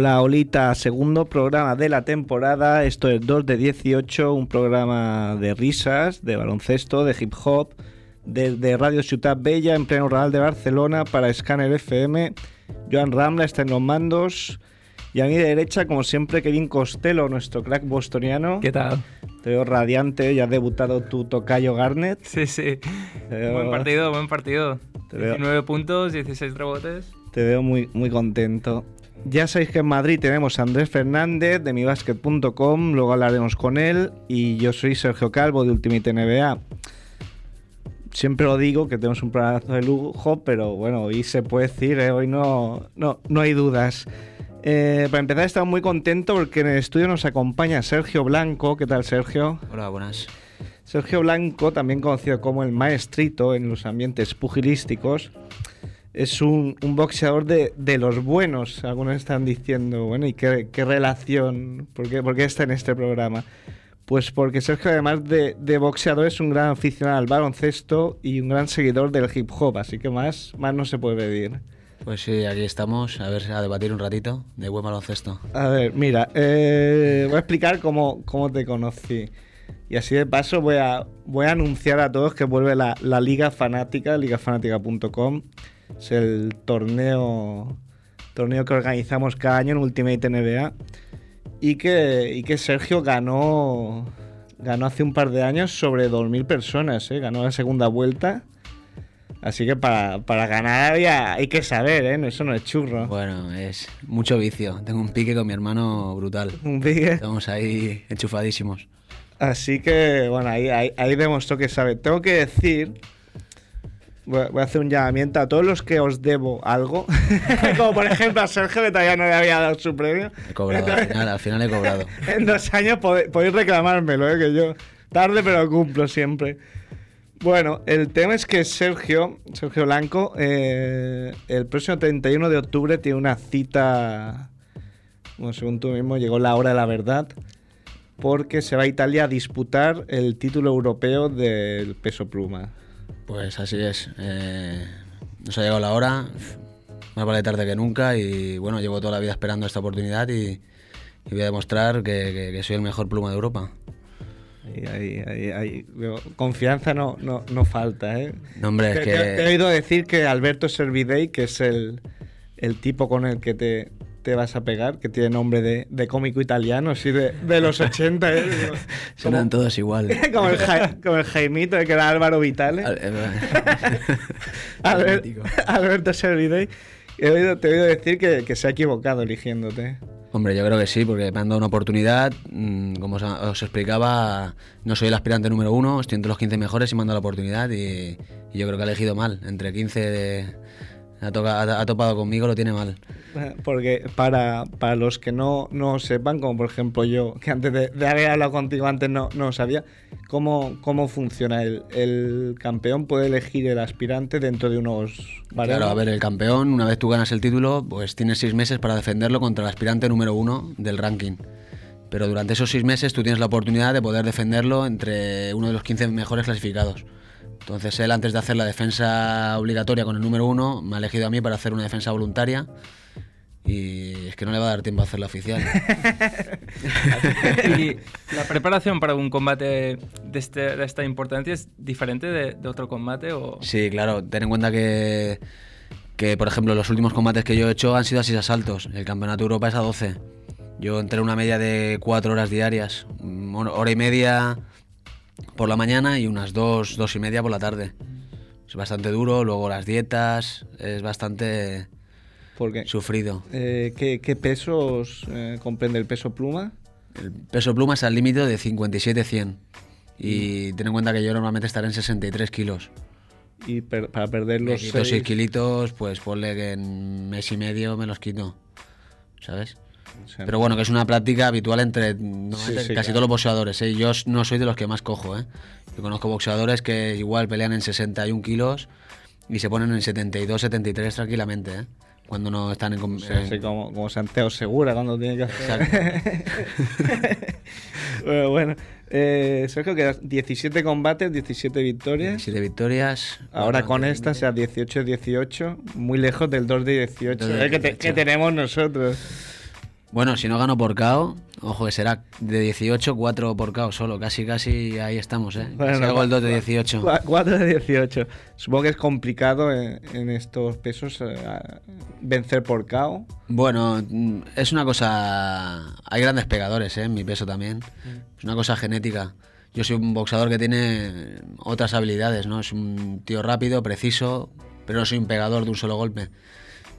Hola, Olita, segundo programa de la temporada. Esto es 2 de 18, un programa de risas, de baloncesto, de hip hop, desde Radio Ciudad Bella en pleno Real de Barcelona para Scanner FM. Joan Ramla está en los mandos. Y a mi derecha, como siempre, Kevin Costello, nuestro crack bostoniano. ¿Qué tal? Te veo radiante, ya has debutado tu tocayo Garnet. Sí, sí. Veo- Buen partido, buen partido. Te veo- 19 puntos, 16 rebotes. Te veo muy, muy contento. Ya sabéis que en Madrid tenemos a Andrés Fernández de mibasket.com, luego hablaremos con él. Y yo soy Sergio Calvo de Ultimate NBA. Siempre lo digo que tenemos un programa de lujo, pero bueno, hoy se puede decir, ¿eh? hoy no, no, no hay dudas. Eh, para empezar, estamos muy contentos porque en el estudio nos acompaña Sergio Blanco. ¿Qué tal, Sergio? Hola, buenas. Sergio Blanco, también conocido como el maestrito en los ambientes pugilísticos, es un, un boxeador de, de los buenos. Algunos están diciendo, bueno, ¿y qué, qué relación? ¿Por qué, por qué está en este programa? Pues porque Sergio, además de, de boxeador, es un gran aficionado al baloncesto y un gran seguidor del hip hop, así que más, más no se puede pedir. Pues sí, aquí estamos, a ver, a debatir un ratito de buen baloncesto. A ver, mira, eh, voy a explicar cómo, cómo te conocí. Y así de paso voy a, voy a anunciar a todos que vuelve la, la Liga Fanática, ligafanática.com. Es el torneo, torneo que organizamos cada año en Ultimate NBA. Y que, y que Sergio ganó, ganó hace un par de años sobre 2.000 personas. ¿eh? Ganó la segunda vuelta. Así que para, para ganar había- hay que saber, ¿eh? Eso no es churro. Bueno, es mucho vicio. Tengo un pique con mi hermano brutal. Un pique. Estamos ahí enchufadísimos. Así que, bueno, ahí, ahí, ahí demostró que sabe. Tengo que decir, voy a, hacer un llamamiento a todos los que os debo algo, como por ejemplo a Sergio, que todavía no le había dado su premio. He cobrado, al final, al final he cobrado. En dos años podéis reclamármelo, ¿eh? que yo tarde pero cumplo siempre. Bueno, el tema es que Sergio, Sergio Blanco, eh, el próximo 31 de octubre tiene una cita, bueno, según tú mismo, llegó la hora de la verdad, porque se va a Italia a disputar el título europeo del peso pluma. Pues así es. eh, nos ha llegado la hora. Más vale tarde que nunca. Y bueno, llevo toda la vida esperando esta oportunidad y, y voy a demostrar que, que- que soy el mejor pluma de Europa. Ahí, ahí, ahí, ahí, veo, confianza no, no, no falta, ¿eh? No, hombre, es que. te- te he oído decir que Alberto Servidei, que es el, el tipo con el que te, te vas a pegar, que tiene nombre de, de cómico italiano, así de, de los 80, ¿eh? Suenan todos igual. como, el, Ja- como el Jaimito, que era Álvaro Vitale. Al- eh, Albert-. Alberto Servidei. He oído- te he oído decir que, que se ha equivocado eligiéndote. Hombre, yo creo que sí, porque me han dado una oportunidad. mm, Como os, explicaba, no soy el aspirante número uno, estoy entre los 15 mejores y me han dado la oportunidad. Y, y yo creo que ha elegido mal. Entre 15 de- ha, toca- ha- ha topado conmigo, lo tiene mal. Porque para, para los que no, no sepan, como por ejemplo yo, que antes de, de haber hablado contigo antes no, no sabía, ¿cómo, cómo funciona? El, el campeón puede elegir el aspirante dentro de unos baremos? Claro, a ver, el campeón, una vez tú ganas el título, pues tienes seis meses para defenderlo contra el aspirante número uno del ranking. Pero durante esos seis meses tú tienes la oportunidad de poder defenderlo entre uno de los 15 mejores clasificados. Entonces él, antes de hacer la defensa obligatoria con el número uno, me ha elegido a mí para hacer una defensa voluntaria. Y es que no le va a dar tiempo a hacerla oficial. Y la preparación para un combate de, este, de esta importancia es diferente de, de otro combate o... Sí, claro, ten en cuenta que, que, por ejemplo, los últimos combates que yo he hecho han sido a 6 asaltos. El campeonato de Europa es a 12. Yo entreno una media de cuatro horas diarias, hora y media por la mañana y unas dos, dos y media por la tarde. Es bastante duro, luego las dietas, es bastante Porque, sufrido. eh, ¿qué, qué pesos eh, comprende el peso pluma? El peso pluma es al límite de 57-100. Y ten en cuenta que yo normalmente estaré en 63 kilos. Y per- para perder los quito 6 seis- kilitos, pues ponle que en mes y medio me los quito. ¿Sabes? Sea, Pero bueno, que es una práctica habitual entre normalmente sí, casi claro. todos los boxeadores. ¿eh? Yo no soy de los que más cojo. ¿eh? Yo conozco boxeadores que igual pelean en 61 kilos y se ponen en 72, 73 tranquilamente. ¿eh? Cuando no están en... o sea, así como, como Santiago Segura cuando tiene que hacer. bueno, bueno. Eh, Sergio, que 17 combates, 17 victorias. Siete victorias. Ahora Bueno, con esta, sea 18-18, muy lejos del 2 de 18 2 de eh, que, te- 18. que tenemos nosotros. Bueno, si no gano por KO, ojo que será de 18, 4 por KO solo. Casi, casi ahí estamos, ¿eh? Bueno, hago el 2 de cua- 18. 4 de 18. Supongo que es complicado en, en estos pesos eh, vencer por KO. Bueno, mm, es una cosa. Hay grandes pegadores ¿eh? en mi peso también. Es una cosa genética. Yo soy un boxeador que tiene otras habilidades, ¿no? Es un tío rápido, preciso, pero no soy un pegador de un solo golpe.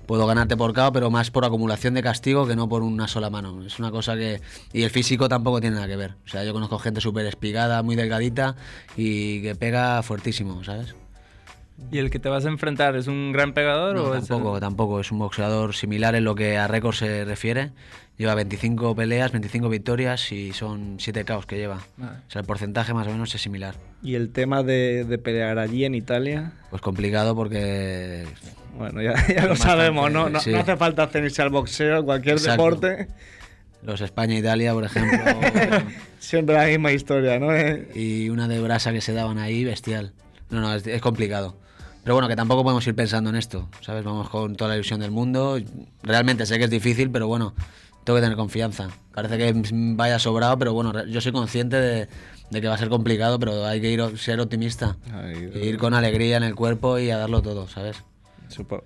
Puedo ganarte por KO, pero más por acumulación de castigo que no por una sola mano. Es una cosa que. Y el físico tampoco tiene nada que ver. O sea, yo conozco gente súper espigada, muy delgadita y que pega fuertísimo, ¿sabes? ¿Y el que te vas a enfrentar es un gran pegador No, o es el- tampoco, tampoco. Es un boxeador similar en lo que a récord se refiere. Lleva 25 peleas, 25 victorias y son 7 caos que lleva. Vale. O sea, el porcentaje más o menos es similar. Y el tema de, de pelear allí en Italia, Pues complicado porque... bueno, ya, ya lo sabemos, ¿no? No, sí. no hace falta hacerse al boxeo, cualquier Exacto. deporte. Los España-Italia, por ejemplo, Siempre la misma historia, ¿no? Y una de brasa que se daban ahí, bestial. No, no, es, es complicado. Pero bueno, que tampoco podemos ir pensando en esto, ¿sabes? Vamos con toda la ilusión del mundo. Realmente sé que es difícil, pero bueno, tengo que tener confianza. Parece que vaya sobrado, pero bueno, yo soy consciente de, de que va a ser complicado, pero hay que ir, ser optimista. Ay, ir con alegría en el cuerpo y a darlo todo, ¿sabes?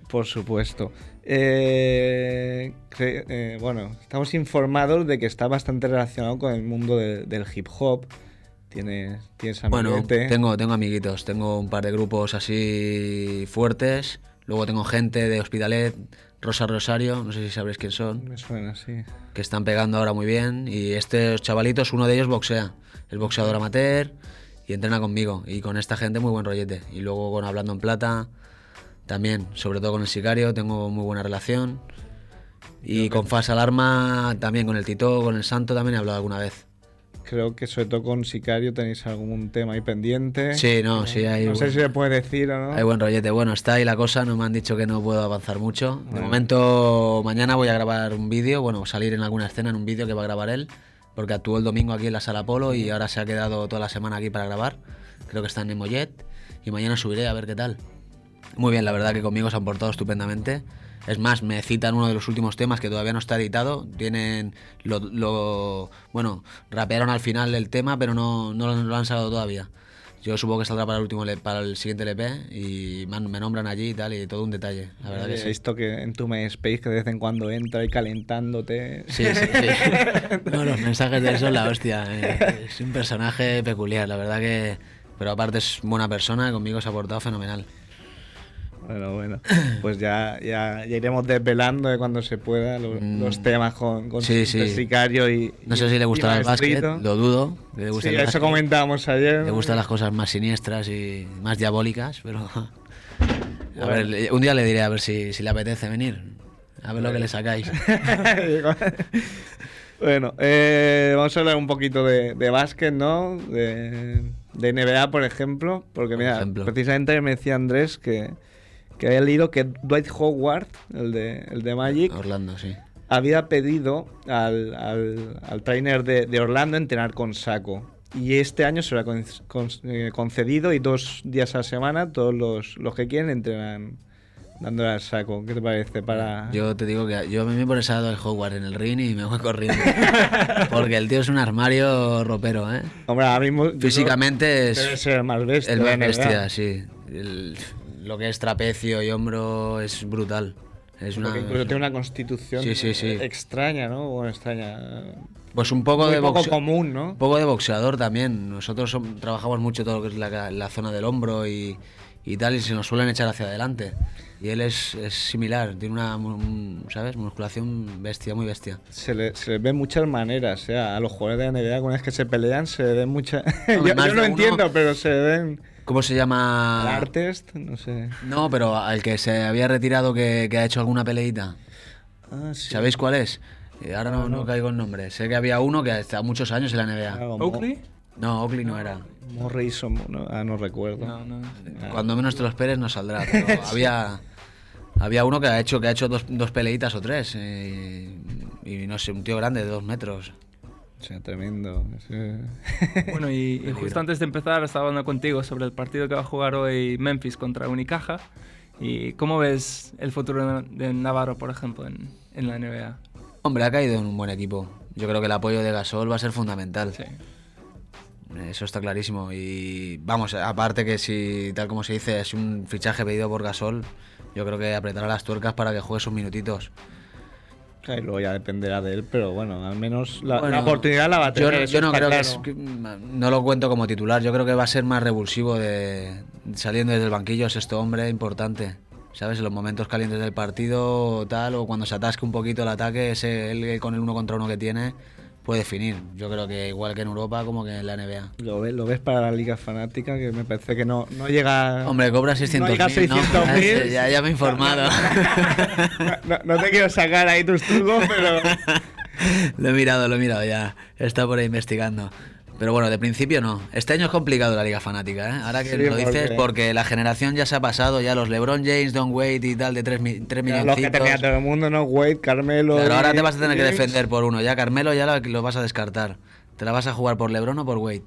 Por supuesto. Eh, eh, bueno, estamos informados de que está bastante relacionado con el mundo de- del hip hop. Tienes, tienes Bueno, tengo, tengo amiguitos, tengo un par de grupos así fuertes. Luego tengo gente de Hospitalet, Rosa Rosario, no sé si sabréis quién son. Me suena, sí. que están pegando ahora muy bien. Y estos chavalitos, uno de ellos boxea. Es boxeador amateur y entrena conmigo. Y con esta gente muy buen rollete. Y luego con Hablando en Plata también, sobre todo con el Sicario, tengo muy buena relación. Y con Fas Alarma también, con el Tito, con el Santo también he hablado alguna vez. Creo que sobre todo con Sicario tenéis algún tema ahí pendiente. Sí, no, sí, hay, No sé si se puede decir o no. hay buen rollete. Bueno, está ahí la cosa, no me han dicho que no puedo avanzar mucho. De momento, mañana voy a grabar un vídeo, bueno, salir en alguna escena en un vídeo que va a grabar él, porque actuó el domingo aquí en la Sala Polo y ahora se ha quedado toda la semana aquí para grabar. Creo que está en Mollet y mañana subiré a ver qué tal. Muy bien, la verdad que conmigo se han portado estupendamente. Es más, me citan uno de los últimos temas que todavía no está editado. Tienen lo, lo- bueno, rapearon al final el tema, pero no, no lo, han sacado todavía. Yo supongo que saldrá para el último para el siguiente LP y me, han- me nombran allí y tal y todo un detalle. La verdad que He sí. visto que en tu MySpace que de vez en cuando entra ahí calentándote. Sí, sí, sí. No, los mensajes de son la hostia. eh, Es un personaje peculiar, la verdad que. Pero aparte es buena persona, conmigo se ha portado fenomenal. Bueno, bueno. Pues ya, ya, ya iremos desvelando de cuando se pueda los, Mm. los temas con, con Sí, sí. el Sicario y. No sé si le gustará el básquet, lo dudo. Le guste Sí, el eso comentábamos ayer. Le gustan las cosas más siniestras y más diabólicas, pero. A ver, un día le diré a ver si, si le apetece venir. A ver lo que le sacáis. bueno, eh, vamos a hablar un poquito de, de básquet, ¿no? De, de NBA, por ejemplo. Porque, Por mira, ejemplo. precisamente me decía Andrés que, que había leído que Dwight Howard, el de, el de Magic, Orlando, sí. había pedido al, al, al trainer de, de Orlando entrenar con saco. Y este año se lo ha con- con- eh, concedido y dos días a la semana todos los, los que quieren entrenan dándole al saco. ¿Qué te parece? Para... Yo te digo que yo a mí me pones a el Howard en el ring y me voy corriendo. Porque el tío es un armario ropero, ¿eh? Hombre, ahora mismo... Físicamente es Debe ser el más bestia. el más bestia, sí. El- lo que es trapecio y hombro es brutal. Es una, incluso tiene una constitución Sí, sí, sí. extraña, ¿no? Bueno, extraña. pues un poco Muy de poco boxe- común, ¿no? Un poco de boxeador también. Nosotros som- trabajamos mucho todo lo que es la, la zona del hombro y, y tal, y se nos suelen echar hacia adelante. Y él es, es similar, tiene una, un- ¿sabes? Musculación bestia, muy bestia. Se le, se le ven muchas maneras, o sea, a los jugadores de NBA, una vez que se pelean, se le ven muchas. Yo yo no uno- entiendo, pero se ven. ¿Cómo se llama? Artest, no sé. No, pero al que se había retirado que, que ha hecho alguna peleita. Ah, sí. ¿Sabéis cuál es? Eh, ahora no, no caigo en nombre. Sé que había uno que ha estado muchos años en la NBA. Mo- ¿Oakley? No, Oakley no era. Morrison, no, ah, no recuerdo. No, no. Ah, Cuando menos te lo esperes no saldrá. Pero había, había uno que ha hecho, que ha hecho dos, dos peleitas o tres. eh, y no sé, un tío grande de dos metros. O sea, tremendo. Bueno, y, y justo antes de empezar estaba hablando contigo sobre el partido que va a jugar hoy Memphis contra Unicaja. ¿Y cómo ves el futuro de de Navarro, por ejemplo, en, en la NBA? Hombre, ha caído en un buen equipo. Yo creo que el apoyo de Gasol va a ser fundamental. Sí. Eso está clarísimo. Y vamos, aparte que si, tal como se dice, es un fichaje pedido por Gasol, yo creo que apretará las tuercas para que juegue sus minutitos. Y luego ya dependerá de él, pero bueno, al menos la, Bueno, la oportunidad la va a tener. yo no creo que, es- no lo cuento como titular. Yo creo que va a ser más revulsivo de saliendo desde el banquillo es este hombre importante. ¿Sabes? En los momentos calientes del partido o tal, o cuando se atasque un poquito el ataque, ese, él con el uno contra uno que tiene, puede definir. Yo creo que igual que en Europa como que en la NBA. ¿Lo ves, lo ves para la liga fanática, que me parece que no, no llega. Hombre, cobra 600.000, no llega a 600.000. ¿no? ya, ya me he informado. No, no te quiero sacar ahí tus trucos, pero. lo he mirado, lo he mirado ya. Está por ahí investigando. Pero bueno, de principio no. Este año es complicado la liga fanática, ¿eh? Ahora que Sí, lo dices, porque- porque la generación ya se ha pasado, ya los LeBron James, Don Wade y tal, de 3, Los que tenía todo el mundo, ¿no? Wade, Carmelo. Pero ahora te vas a tener que defender por uno. Ya Carmelo ya lo, lo vas a descartar. ¿Te la vas a jugar por LeBron o por Wade?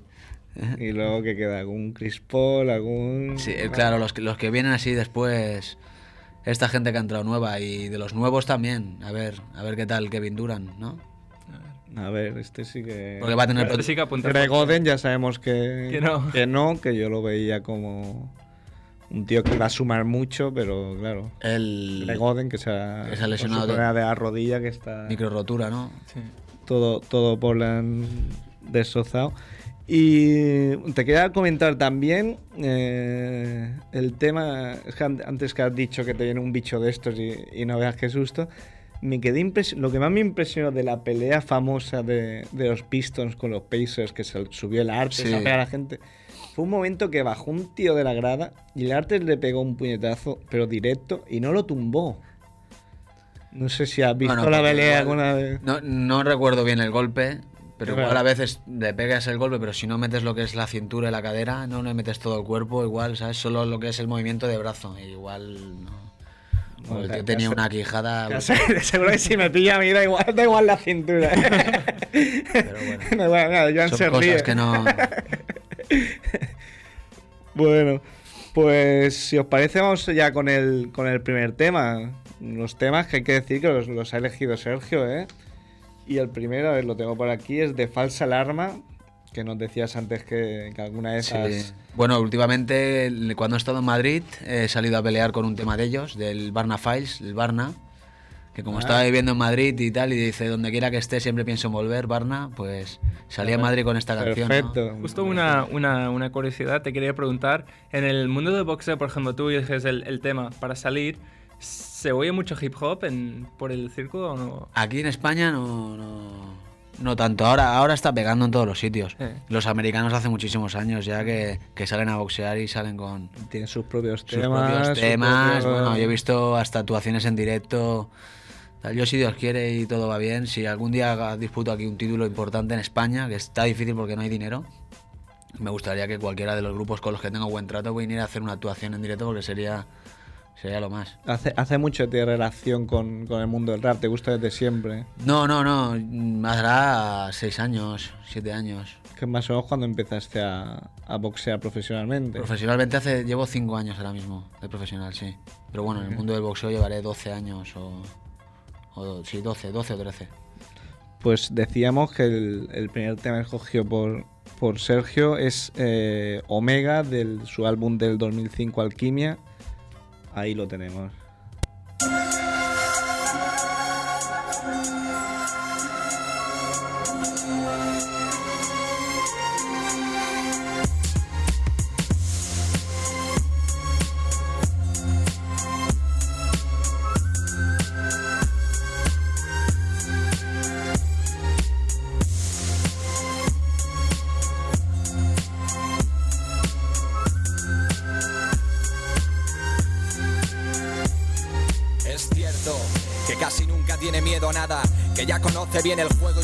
Y luego que queda algún Chris Paul, algún. Sí, eh, claro, los que, los que vienen así después, esta gente que ha entrado nueva y de los nuevos también. A ver, a ver qué tal Kevin Durant, ¿no? A ver, este sí que. Porque va a tener... Este sí que apunta. Greg Oden ya sabemos que, Que no. que no, que yo lo veía como un tío que va a sumar mucho, pero claro. El Greg Oden que se ha, Que se ha lesionado de- la rodilla que está micro rotura, ¿no? Sí. todo, todo Portland destrozado. Y te quería comentar también eh, el tema, es que an- antes que has dicho que te viene un bicho de estos y, y no veas qué susto, me quedé lo que más me impresionó de la pelea famosa de, de los Pistons con los Pacers, que se subió el arte Sí. a pegar a la gente, fue un momento que bajó un tío de la grada y el arte le pegó un puñetazo, pero directo, y no lo tumbó. No sé si has visto Bueno, la pelea alguna vez. No, no recuerdo bien el golpe, pero igual verdad. a veces le pegas el golpe, pero si no metes lo que es la cintura y la cadera, no le metes todo el cuerpo, igual, ¿sabes? Solo lo que es el movimiento de brazo, igual no. Bueno, ya- tenía una quijada. Sé, seguro que si me pilla a mí da igual, da igual la cintura. Pero bueno. Da igual, nada, Joan Son se cosas ríe. que no. Bueno, pues si os parece vamos ya con el, con el primer tema. Los temas que hay que decir que los, los ha elegido Sergio, ¿eh? Y el primero, a ver, lo tengo por aquí, es de falsa alarma, que nos decías antes que, que alguna vez Sí. has... Bueno, últimamente, cuando he estado en Madrid, he salido a pelear con un tema de ellos, del Barna Files, el Barna. Que como Ah. estaba viviendo en Madrid y tal, y dice, donde quiera que esté, siempre pienso en volver, Barna, pues salí a Madrid con esta canción. ¿no? Perfecto. Justo una, una, una curiosidad, te quería preguntar, en el mundo del boxeo, por ejemplo, tú eliges el, el tema para salir, ¿se oye mucho hip hop en, por el circo o no? Aquí en España no, no, no tanto. Ahora, ahora está pegando en todos los sitios. Eh. Los americanos hace muchísimos años ya que, que salen a boxear y salen con Tiene sus propios sus temas. propios Bueno, yo he visto hasta actuaciones en directo. Yo, si Dios quiere y todo va bien, si algún día disputo aquí un título importante en España, que está difícil porque no hay dinero, me gustaría que cualquiera de los grupos con los que tengo buen trato viniera a hacer una actuación en directo porque sería, sería lo más. Hace, hace mucho de relación con, con el mundo del rap, te gusta desde siempre. No, no, no. mm, Hará seis años, siete años. Que más o menos cuando empezaste a, a boxear profesionalmente. Profesionalmente hace, llevo cinco años ahora mismo de profesional, sí. Pero bueno, en el mundo del boxeo llevaré 12 años o... o sí, 12, 12 o 13. Pues decíamos que el, el primer tema escogido por, por Sergio es eh, Omega, de su álbum del 2005 Alquimia. Ahí lo tenemos.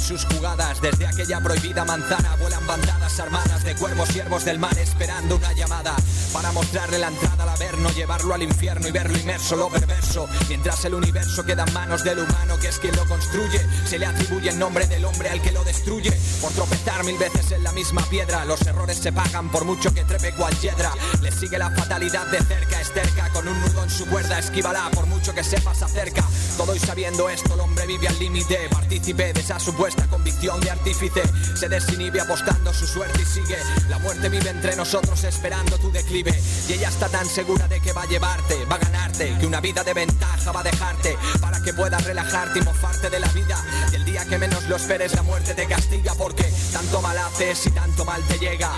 Sus jugadas. Desde aquella prohibida manzana siervos del mar esperando una llamada para mostrarle la entrada al averno, llevarlo al infierno y verlo inmerso, lo perverso. Mientras el universo queda en manos del humano que es quien lo construye, se le atribuye el nombre del hombre al que lo destruye. Por tropezar mil veces en la misma piedra, los errores se pagan por mucho que trepe cual hiedra. Le sigue la fatalidad de cerca, esterca, con un nudo en su cuerda, esquívala por mucho que sepas acerca. Todo y sabiendo esto, el hombre vive al límite, partícipe de esa supuesta convicción de artífice. Se desinhibe apostando su suerte y sigue. La muerte vive entre nosotros esperando tu declive. Y ella está tan segura de que va a llevarte, va a ganarte, que una vida de ventaja va a dejarte para que puedas relajarte y mofarte de la vida. Y el día que menos lo esperes, la muerte te castiga porque tanto mal haces y tanto mal te llega.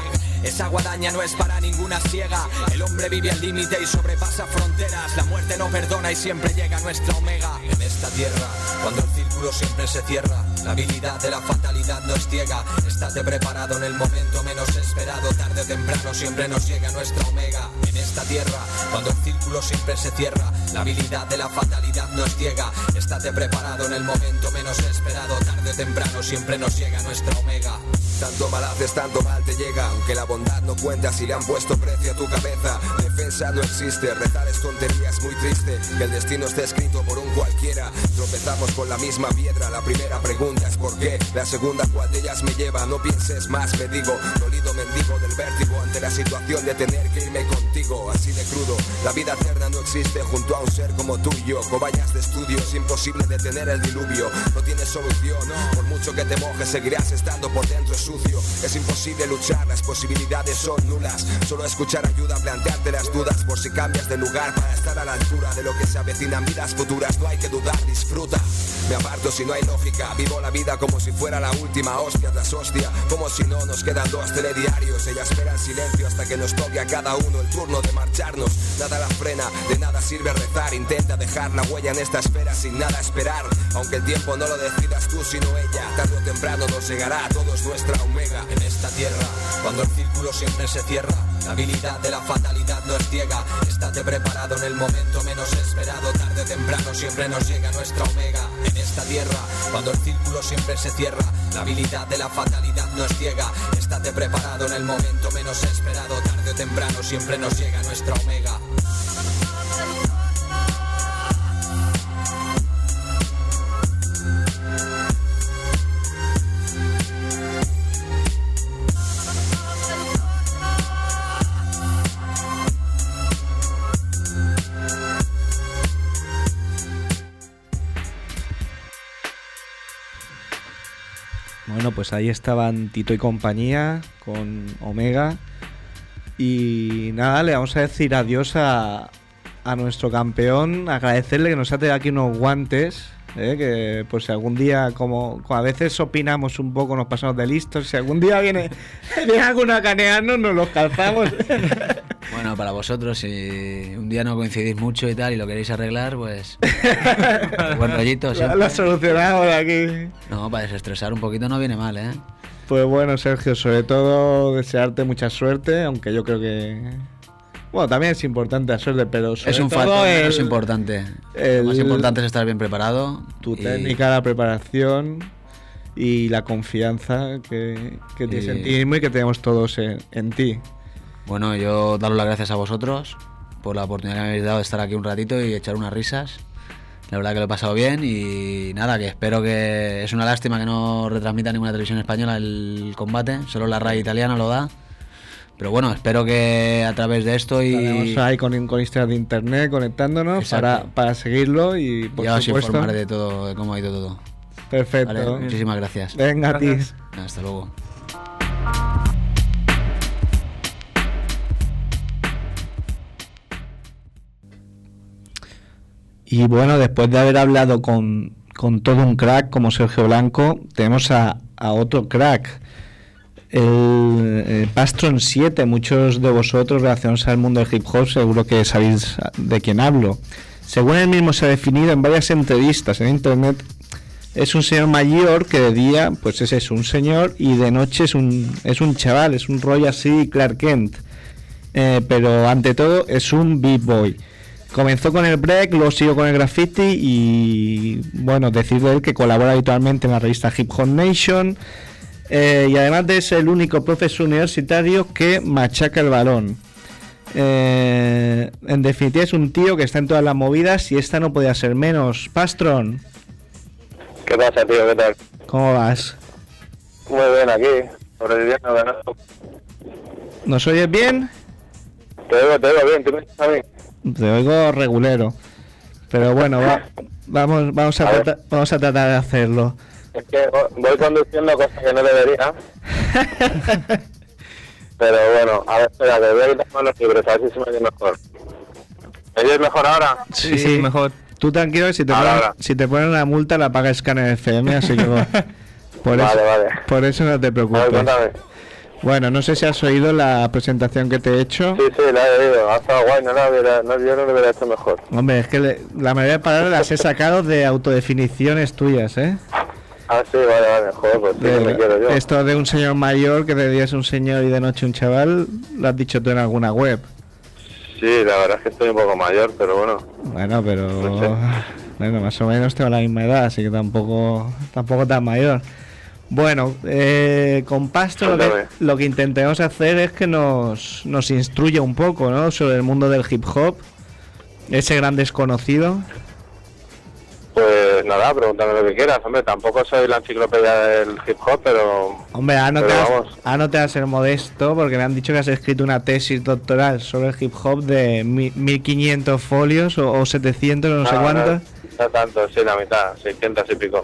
Esa guadaña no es para ninguna ciega. El hombre vive al límite y sobrepasa fronteras. La muerte no perdona y siempre llega nuestra omega. En esta tierra, cuando el círculo siempre se cierra, la habilidad de la fatalidad no es ciega. Estate preparado en el momento menos esperado. Tarde o temprano siempre nos llega nuestra omega. En esta tierra, cuando el círculo siempre se cierra, la habilidad de la fatalidad no es ciega. Estate preparado en el momento menos esperado. Tarde o temprano siempre nos llega nuestra omega. Tanto mal haces, tanto mal te llega. Aunque la bondad no cuenta si le han puesto precio a tu cabeza. Defensa no existe, rezar es tontería, es muy triste. Que el destino esté escrito por un cualquiera. Tropezamos con la misma piedra. La primera pregunta es por qué. La segunda, ¿cuál de ellas me lleva? No pienses más, me digo. Dolido mendigo del vértigo ante la situación de tener que irme contigo. Así de crudo, la vida eterna no existe junto a un ser como tú y yo. Cobayas de estudio, es imposible detener el diluvio. No tienes solución, por mucho que te mojes, seguirás estando por dentro sucio. Es imposible luchar, las posibilidades son nulas. Solo escuchar ayuda plantearte las dudas por si cambias de lugar para estar a la altura de lo que se avecinan vidas futuras. No hay que dudar, disfruta. Me aparto si no hay lógica, vivo la vida como si fuera la última hostia tras hostia. Como si no nos quedan dos telediarios. Ella espera en silencio hasta que nos toque a cada uno el turno de marcharnos. Nada la frena, de nada sirve rezar. Intenta dejar la huella en esta esfera sin nada esperar. Aunque el tiempo no lo decidas tú sino ella, tarde o temprano nos llegará a todos nuestra omega en esta tierra. Cuando el círculo siempre se cierra, la habilidad de la fatalidad no es ciega. Estate preparado en el momento menos esperado. Tarde o temprano siempre nos llega nuestra omega en esta tierra. Cuando el círculo siempre se cierra, la habilidad de la fatalidad no es ciega. Estate preparado en el momento menos esperado. Tarde o temprano siempre nos llega nuestra omega. Pues ahí estaban Tito y compañía con Omega. Y nada, le vamos a decir adiós a, a nuestro campeón, agradecerle que nos ha traído aquí unos guantes. ¿eh? Que pues si algún día, como, a veces opinamos un poco, nos pasamos de listos, si algún día viene, viene alguno a canearnos, nos los calzamos. Bueno, para vosotros, si un día no coincidís mucho y tal y lo queréis arreglar, pues. buen rollito, siempre. lo solucionamos aquí. No, para desestresar un poquito no viene mal, ¿eh? Pues bueno, Sergio, sobre todo desearte mucha suerte, aunque yo creo que. Bueno, también es importante la suerte, pero sobre Es un todo factor menos importante. el- Lo más importante es estar bien preparado. tu y- técnica, la preparación y la confianza que, que tienes en ti mismo y que tenemos todos en, en ti. Bueno, yo daros las gracias a vosotros por la oportunidad que me habéis dado de estar aquí un ratito y echar unas risas. La verdad que lo he pasado bien y nada, que espero que es una lástima que no retransmita ninguna televisión española el combate, solo la RAI italiana lo da. Pero bueno, espero que a través de esto y Estaremos ahí con, con historias de internet conectándonos Exacto. para, para seguirlo y por ya os supuesto. informaré de todo, de cómo ha ido todo. Perfecto. ¿vale? Muchísimas gracias. Venga a ti. Gracias. Hasta luego. Y bueno, después de haber hablado con, con todo un crack como Sergio Blanco, tenemos a, otro crack. El, Pastron 7, muchos de vosotros relacionados al mundo del hip hop seguro que sabéis de quién hablo. Según él mismo se ha definido en varias entrevistas en internet, es un señor mayor que de día pues es eso, un señor y de noche es un, es un chaval, es un rollo así Clark Kent. Eh, pero ante todo es un beat boy. Comenzó con el break, luego siguió con el graffiti y bueno, decir de él que colabora habitualmente en la revista Hip Hop Nation eh, y además de ser el único profesor universitario que machaca el balón. Eh, en definitiva es un tío que está en todas las movidas y esta no podía ser menos. Pastron, ¿Qué pasa, tío? ¿Qué tal? ¿cómo vas? Muy bien, aquí, sobreviviendo. ¿Nos oyes bien? Te oigo, te oigo bien, ¿tú me a mí? Te oigo regulero. Pero bueno, va- vamos, vamos, a A ver. trata- vamos a tratar de hacerlo. Es que vo- voy conduciendo cosas que no debería. Pero bueno, a ver, espera, que voy a quitar los libros, a ver si se me oye mejor. ¿Me oyes mejor ahora? Sí, sí, mejor. Tú tranquilo, que si te, Ahora, ponen, ahora. si te ponen una multa la paga Scanner FM, así que por, Vale, eso, vale. por eso no te A ver, preocupes. Bueno, no sé si has oído la presentación que te he hecho. Sí, sí, la he oído. Ha estado guay, no la hubiera, no, yo no lo hubiera hecho mejor. Hombre, es que le- la mayoría de palabras las he sacado de autodefiniciones tuyas, ¿eh? Ah, sí, vale, vale. Joder, pues sí, me quiero yo. esto de un señor mayor que de día es un señor y de noche un chaval, lo has dicho tú en alguna web. Sí, la verdad es que estoy un poco mayor, pero bueno. Bueno, pero No sé. bueno, más o menos tengo la misma edad, así que tampoco tampoco tan mayor. Bueno, eh, con Pasto lo que, lo que intentemos hacer es que nos, nos instruya un poco, ¿no? Sobre el mundo del hip hop, ese gran desconocido. Pues nada, pregúntame lo que quieras. Hombre, tampoco soy la enciclopedia del hip hop, pero Hombre, ahora no, te Pero vas, vamos. ahora no te vas a ser modesto porque me han dicho que has escrito una tesis doctoral sobre el hip hop de mi- 1500 folios o, o 700, no, sé no, cuántos. No, no tanto, sí, la mitad, 600 y pico.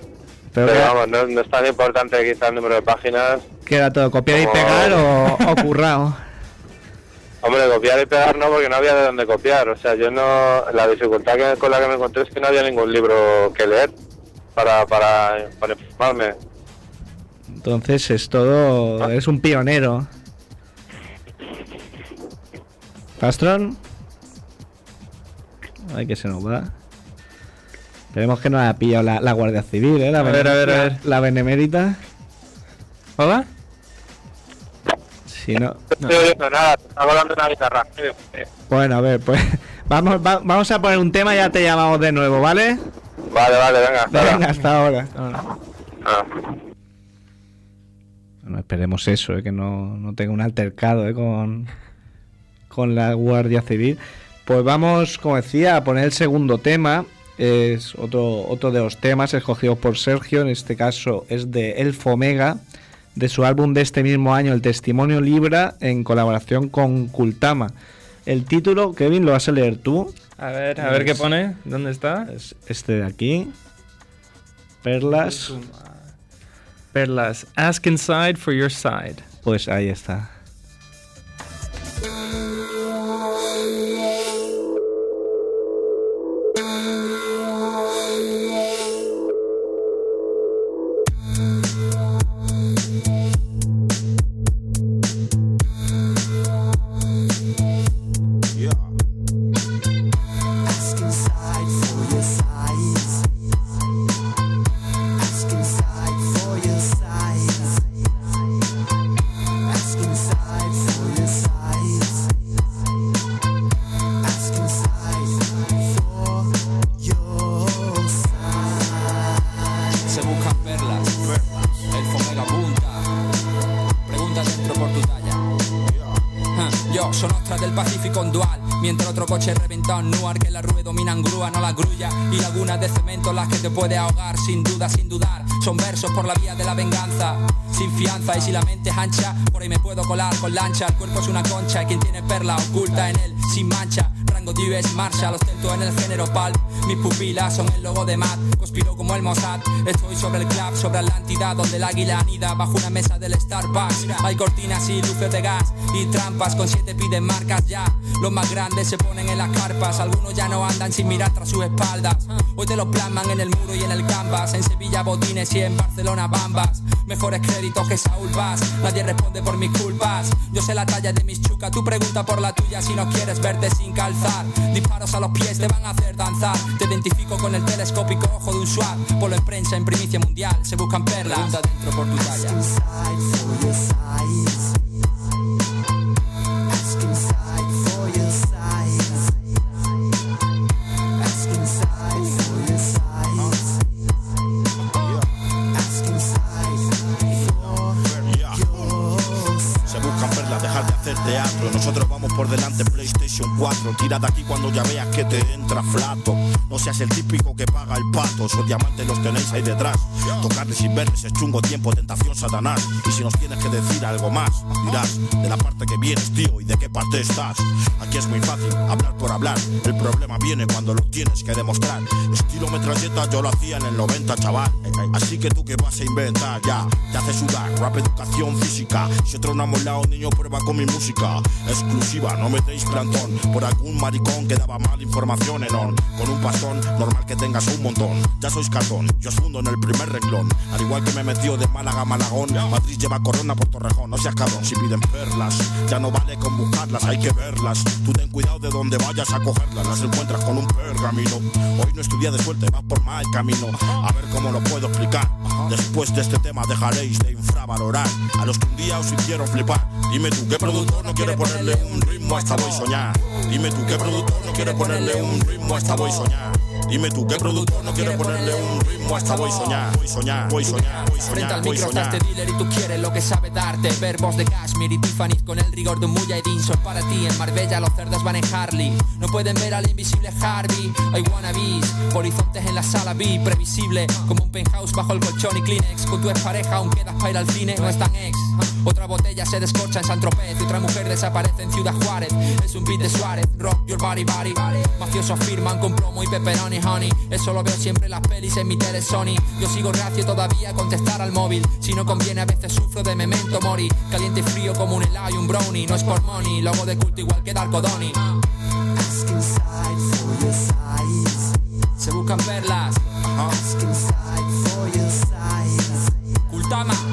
Pero, vamos, no, no es tan importante quizá el número de páginas. que era todo copiar y pegar o, o currado. Hombre, copiar y pegar no, porque no había de dónde copiar. O sea, yo no. La dificultad que, con la que me encontré es que no había ningún libro que leer para, para, para informarme. Entonces es todo. Es un pionero. Pastrón. Ay, que se nos va. Esperemos que no haya pillado la, la Guardia Civil, ¿eh? La, A ver, a ver, a la- ver. La benemérita. ¿Hola? Si no. No estoy oyendo nada, te está colando una guitarra. Bueno, a ver, pues. Vamos, va- vamos a poner un tema y ya te llamamos de nuevo, ¿vale? Vale, vale, venga, hasta ahora. Venga, hasta ahora. Ahora. Ah. Bueno, esperemos eso, ¿eh? que no, no tenga un altercado ¿eh? con, con la Guardia Civil. Pues vamos, como decía, a poner el segundo tema. Es otro, otro de los temas escogidos por Sergio, en este caso es de Elfo Omega, de su álbum de este mismo año, El Testimonio Libra, en colaboración con Kultama. El título, Kevin, lo vas a leer tú. A ver, a ver qué pone. ¿Dónde está? Es este de aquí. Perlas. Perlas. Ask inside for your side. Pues ahí está. Te puede ahogar Sin duda, sin dudar Son versos por la vía de la venganza. Sin fianza y si la mente es ancha Por ahí me puedo colar con lancha. El cuerpo es una concha Y quien tiene perla oculta en él Sin mancha. Rango de US Marshall Ostento en el género pulp. Mis pupilas son el logo de Matt Conspiro como el Mossad. Estoy sobre el club, sobre Atlántida Donde el águila anida bajo una mesa del Starbucks. Hay cortinas y luces de gas Y trampas con siete piden marcas ya. Los más grandes se ponen en las carpas Algunos ya no andan sin mirar tras sus espaldas. Hoy te lo plasman en el muro y en el canvas En Sevilla botines y en Barcelona bambas. Mejores créditos que Saúl Vaz. Nadie responde por mis culpas. Yo sé la talla de mis chucas. Tú pregunta por la tuya si no quieres verte sin calzar. Disparos a los pies te van a hacer danzar. Te identifico con el telescópico ojo de un SWAT. Polo en prensa en primicia mundial. Se buscan perlas. Pregunta dentro por tu talla teatro. Nosotros vamos por delante PlayStation 4. Tira de aquí cuando ya veas que te entra flato. No seas el típico que paga el pato. Esos diamantes los tenéis ahí detrás. Tocarles sin verles es chungo tiempo, tentación satanás. Y si nos tienes que decir algo más, dirás de la parte que vienes, tío, y de qué parte estás. Aquí es muy fácil hablar por hablar. El problema viene cuando lo tienes que demostrar. Estilo metralleta yo lo hacía en el 90, chaval. Así que tú que vas a inventar, ya, te hace sudar. Rap educación física. Si otro no ha molado, niño, prueba con mi música. Exclusiva, no metéis plantón. Por algún maricón que daba mal información en on. Con un pastón, normal que tengas un montón. Ya sois cartón, yo os en el primer renglón. Al igual que me metió de Málaga a Malagón. Madrid lleva corona por Torrejón. No seas cabrón si piden perlas. Ya no vale con buscarlas, hay que verlas. Tú ten cuidado de donde vayas a cogerlas. Las encuentras con un pergamino. Hoy no estudia de suerte, vas por mal camino. A ver cómo lo puedo explicar. Después de este tema dejaréis de infravalorar a los que un día os hicieron flipar. Dime tú qué productor no quiere ponerle un ritmo a esta voy soñar. Dime tú qué productor no quiere ponerle un ritmo a esta voy soñar. Dime tú qué productor no quiere ponerle un ritmo a esta voy soñar. Voy soñar, voy soñar, voy Frente soñar, al voy micro está este dealer y tú quieres lo que sabe darte. Verbos de Kashmir y Tiffany con el rigor de un mujahideen Son para ti, en Marbella los cerdos van en Harley. No pueden ver al invisible Harvey. Hay wannabes, horizontes en la sala vi Previsible, como un penthouse bajo el colchón y Kleenex. Con tu expareja aún quedas para ir al cine, no es tan ex. Otra botella se descorcha en San Tropez Y otra mujer desaparece en Ciudad Juárez. Es un beat de Suárez, rock your body body. Mafiosos firman con promo y pepperoni honey. Eso lo veo siempre en las pelis en mi tele Sony. Yo sigo reacio todavía a contestar al móvil. Si no conviene a veces sufro de memento mori. Caliente y frío como un helado y un brownie. No es por money, logo de culto igual que Darko Doni. Ask inside for your size. Se buscan perlas. For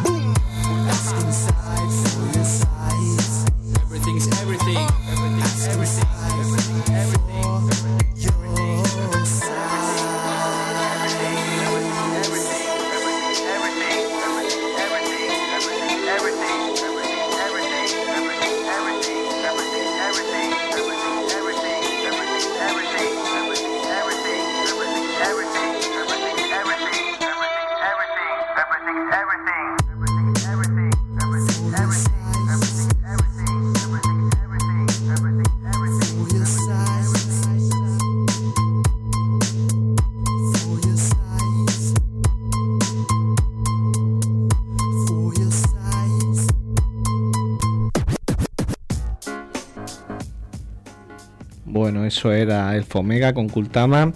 eso era el Fomega con Kultama.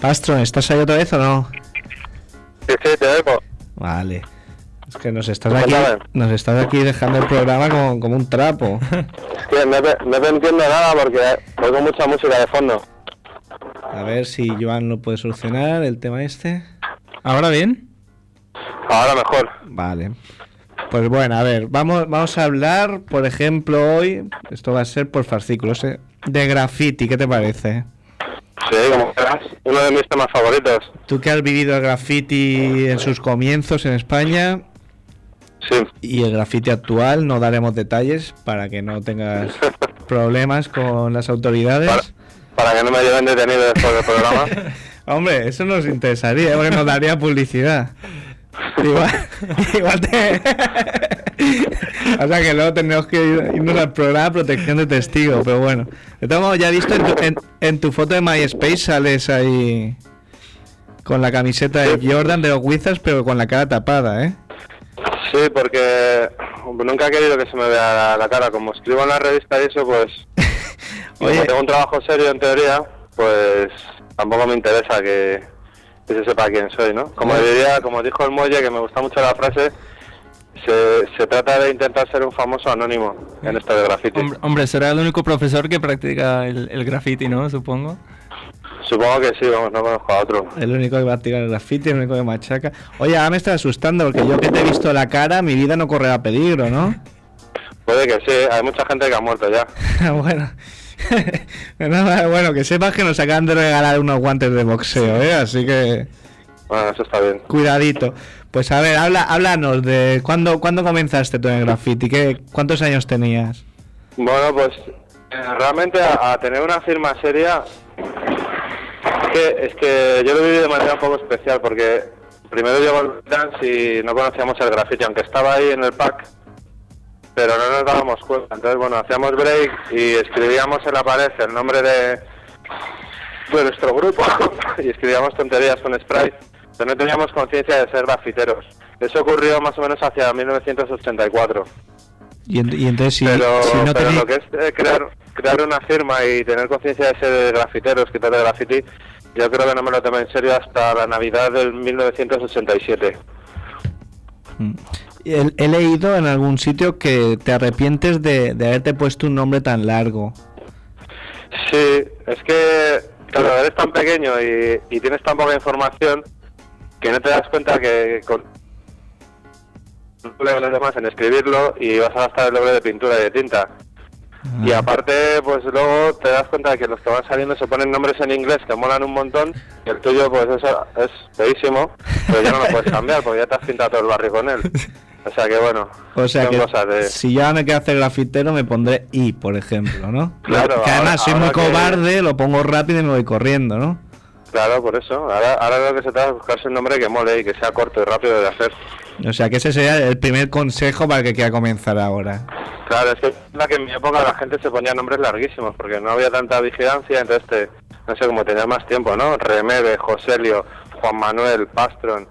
Pastron, ¿estás ahí otra vez o no? Sí, sí, te oigo. Vale. Es que nos estás Pues aquí, nos estás aquí dejando el programa como, como un trapo. Es que no, te- no te entiendo nada porque oigo mucha música de fondo. A ver si Joan lo puede solucionar el tema este. ¿Ahora bien? Ahora mejor. Vale. Pues bueno, a ver, vamos, vamos a hablar, por ejemplo, hoy, esto va a ser por fascículos, ¿eh? De graffiti, ¿qué te parece? Sí, como verás, uno de mis temas favoritos. Tú que has vivido el graffiti en sus comienzos en España Sí. y el graffiti actual, no daremos detalles para que no tengas problemas con las autoridades. Para, para que no me lleven detenido después del programa. Hombre, eso nos interesaría, porque nos daría publicidad. Igual, igual te... o sea que luego tendremos que ir- irnos al programa Protección de Testigos, pero bueno. Modos, ya he visto en tu, en, en tu foto de MySpace sales ahí con la camiseta de Jordan de los Wizards, pero con la cara tapada, ¿eh? Sí, porque nunca he querido que se me vea la, la cara. Como escribo en la revista y eso, pues... Oye. como tengo un trabajo serio en teoría, pues tampoco me interesa que, que se sepa quién soy, ¿no? Como diría, como dijo el Muelle, que me gusta mucho la frase, se, se trata de intentar ser un famoso anónimo en esto de graffiti. Hombre, hombre, será el único profesor que practica el, el graffiti, ¿no? Supongo. Supongo que sí, vamos, no conozco a otro. El único que va a tirar el graffiti, el único que machaca. Oye, ahora me está asustando porque yo que te he visto la cara, mi vida no correrá peligro, ¿no? Puede que sí, hay mucha gente que ha muerto ya. bueno. Bueno, que sepas que nos acaban de regalar unos guantes de boxeo, ¿eh? Así que Bueno, eso está bien. cuidadito. Pues a ver, habla, háblanos de cuándo, cuándo comenzaste tú en el graffiti, ¿Qué, ¿cuántos años tenías? Bueno, pues eh, realmente a, tener una firma seria, es que, yo lo viví de manera un poco especial porque primero llegó el dance y no conocíamos el graffiti, aunque estaba ahí en el pack, pero no nos dábamos cuenta. Entonces, bueno, hacíamos break y escribíamos en la pared el nombre de, de nuestro grupo y escribíamos tonterías con spray, pero no teníamos conciencia de ser grafiteros. Eso ocurrió más o menos hacia 1984. Y, en- y entonces, si, pero si no pero lo que es eh, crear, crear una firma y tener conciencia de ser grafiteros, quitar de graffiti, yo creo que no me lo tomé en serio hasta la Navidad del 1987. Mm. He, he leído en algún sitio que te arrepientes de, de haberte puesto un nombre tan largo. Sí, es que claro, eres tan pequeño y, y tienes tan poca información que no te das cuenta que con los demás en escribirlo y vas a gastar el doble de pintura y de tinta. Y aparte, pues luego te das cuenta de que los que van saliendo se ponen nombres en inglés que molan un montón y el tuyo pues eso es feísimo, pero ya no lo puedes cambiar porque ya te has pintado todo el barrio con él. O sea que bueno, O sea que de... si ya me quiero hacer grafitero me pondré I, por ejemplo, ¿no? Claro, que además ahora- soy muy que- cobarde, lo pongo rápido y me voy corriendo, ¿no? Claro, por eso. Ahora, ahora lo que se trata es buscarse un nombre que mole y que sea corto y rápido de hacer. O sea que ese sería el primer consejo para el que quiera comenzar ahora. Claro, es que la que en mi época la gente se ponía nombres larguísimos porque no había tanta vigilancia, entonces te, no sé, como tenía más tiempo, ¿no? Remebe, Joselio, Juan Manuel, Pastron,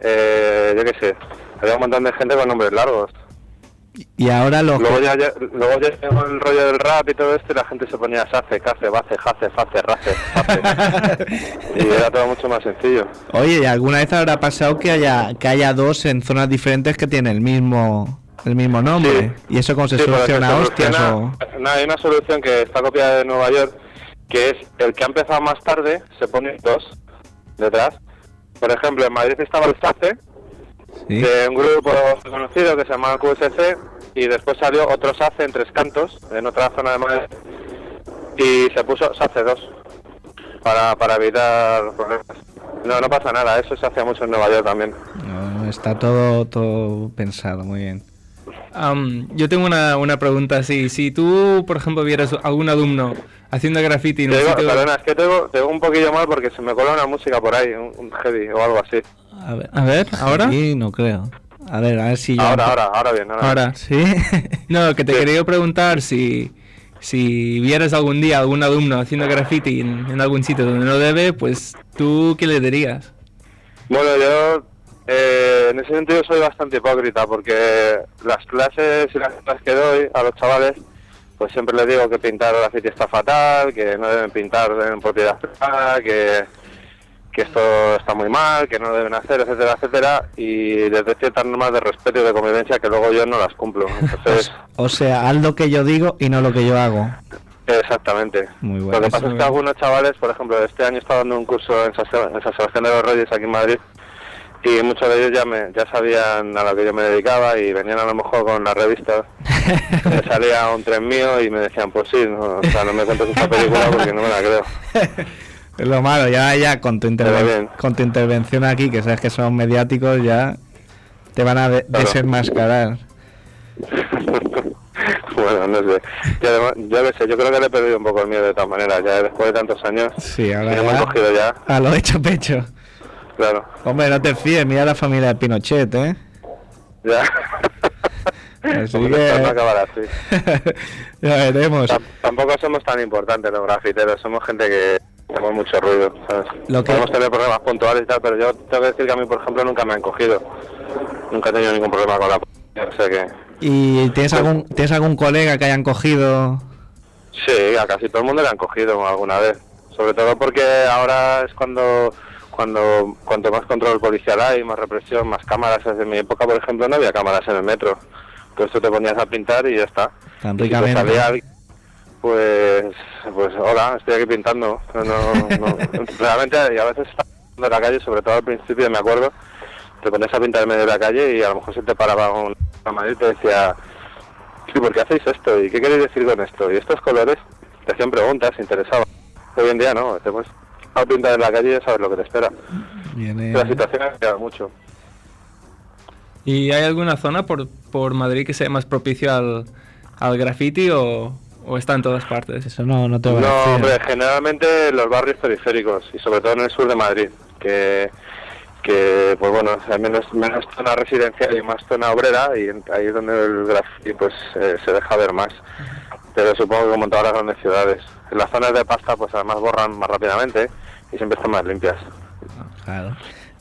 eh, yo qué sé. Había un montón de gente con nombres largos. Y ahora lo Luego ya, ya- luego ya llegó el rollo del rap y todo esto y la gente se ponía Sace, Cace, Bace, Jace, Face, Race, Face. y era todo mucho más sencillo. Oye, ¿y alguna vez habrá pasado que haya que haya dos en zonas diferentes que tienen el mismo el mismo nombre? ¿Y eso cómo se Sí, soluciona, se hostias? O... no, hay una solución que está copiada de Nueva York, que es el que ha empezado más tarde, se pone dos detrás. Por ejemplo, en Madrid estaba el SACE, ¿Sí? de un grupo conocido que se llamaba QSC, y después salió otro SACE en Tres Cantos, en otra zona de Madrid, y se puso SACE 2, para, para evitar problemas. No, no pasa nada, eso se hacía mucho en Nueva York también. No, está todo todo pensado, muy bien. Am, yo tengo una, una pregunta así. Si tú, por ejemplo, vieras algún alumno haciendo graffiti en Te un digo, sitio... perdona, es que tengo, tengo un poquillo mal porque se me cola una música por ahí, un, un heavy o algo así. A ver, A ver, ¿ahora? Sí, no creo. A ver, a ver si. Ahora, ahora, ahora bien, ahora. bien. Ahora. ¿Sí? No, que te Sí. quería preguntar si, si vieras algún día algún alumno haciendo graffiti en, en algún sitio donde no debe, pues tú qué le dirías. Bueno, yo eh, en ese sentido soy bastante hipócrita porque las clases y las clases que doy a los chavales, pues siempre les digo que pintar graffiti está fatal, que no deben pintar en propiedad privada, que, que esto está muy mal, que no lo deben hacer, etcétera, etcétera, y desde ciertas normas de respeto y de convivencia que luego yo no las cumplo. Entonces, O sea, haz lo que yo digo y no lo que yo hago. Exactamente. Muy bueno. Lo que pasa es que algunos chavales, por ejemplo, este año está dando un curso en San Sebastián de los Reyes aquí en Madrid y muchos de ellos ya me, ya sabían a lo que yo me dedicaba y venían a lo mejor con la revista me salía un tren mío y me decían pues sí, no, o sea, no me cuentes esta película porque no me la creo. Es lo malo, ya, ya con tu, con tu intervención aquí, que sabes que son mediáticos, ya te van a de- Claro. desenmascarar. bueno, no sé. Y además, yo sé, yo creo que le he perdido un poco el miedo de todas maneras, ya después de tantos años. Sí, ahora ya me han ya- cogido ya, A lo hecho pecho. Claro. Hombre, no te fíes, mira la familia de Pinochet, ¿eh? Ya. Así que- no acabará así. ya veremos. Tam- Tampoco somos tan importantes los grafiteros, somos gente que hacemos mucho ruido, ¿sabes? Lo que- Podemos tener problemas puntuales y tal, pero yo tengo que decir que a mí, por ejemplo, nunca me han cogido. Nunca he tenido ningún problema con la policía, o sea que... ¿Y tienes algún, tienes algún colega que hayan cogido? Sí, a casi todo el mundo le han cogido alguna vez. Sobre todo porque ahora es cuando cuando cuanto más control policial hay, más represión, más cámaras. En mi época, por ejemplo, no había cámaras en el metro. Entonces tú te ponías a pintar y ya está. Tan Y si ricamente. salía alguien, pues, pues hola, estoy aquí pintando. No, no, realmente, y a veces en la calle, sobre todo al principio, me acuerdo, te ponías a pintar en medio de la calle y a lo mejor se te paraba un camarero y te decía, sí, ¿por qué hacéis esto? ¿Y qué queréis decir con esto? Y estos colores te hacían preguntas, interesaban. Hoy en día no, te puedes a pintar en la calle y ya sabes lo que te espera. Viene- La situación ha cambiado mucho. ¿Y hay alguna zona por, por Madrid que sea más propicio al, al graffiti o, o está en todas partes? Eso no, no te voy a No, decir. hombre, generalmente en los barrios periféricos y sobre todo en el sur de Madrid, que, que pues bueno, sea, menos, menos zona residencial y más zona obrera y en- ahí es donde el graffiti pues eh, se deja ver más. Pero supongo que como en todas las grandes ciudades. En las zonas de pasta pues además borran más rápidamente y siempre están más limpias. Claro.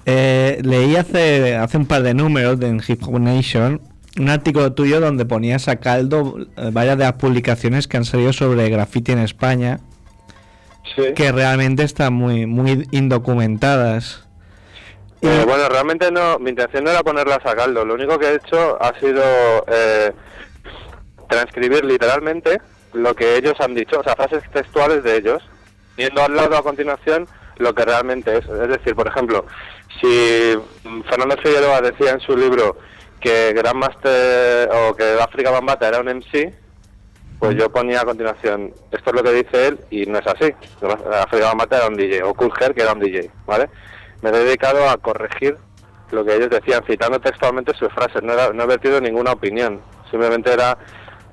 Eh, leí hace, hace un par de números de en Hip Hop Nation un artículo tuyo donde ponías a caldo eh, varias de las publicaciones que han salido sobre graffiti en España Sí. que realmente están muy, muy indocumentadas. Eh, bueno, realmente no, mi intención no era ponerlas a caldo. Lo único que he hecho ha sido eh, transcribir literalmente lo que ellos han dicho, o sea, frases textuales de ellos, viendo al lado a continuación lo que realmente es. Es decir, por ejemplo, si Fernando Figueroa decía en su libro que Grandmaster o que África Bambata era un MC, pues yo ponía a continuación, esto es lo que dice él y no es así. África Bambata era un DJ, o Herc que era un DJ, ¿vale? Me he dedicado a corregir lo que ellos decían, citando textualmente sus frases, no, era- no he vertido ninguna opinión, simplemente era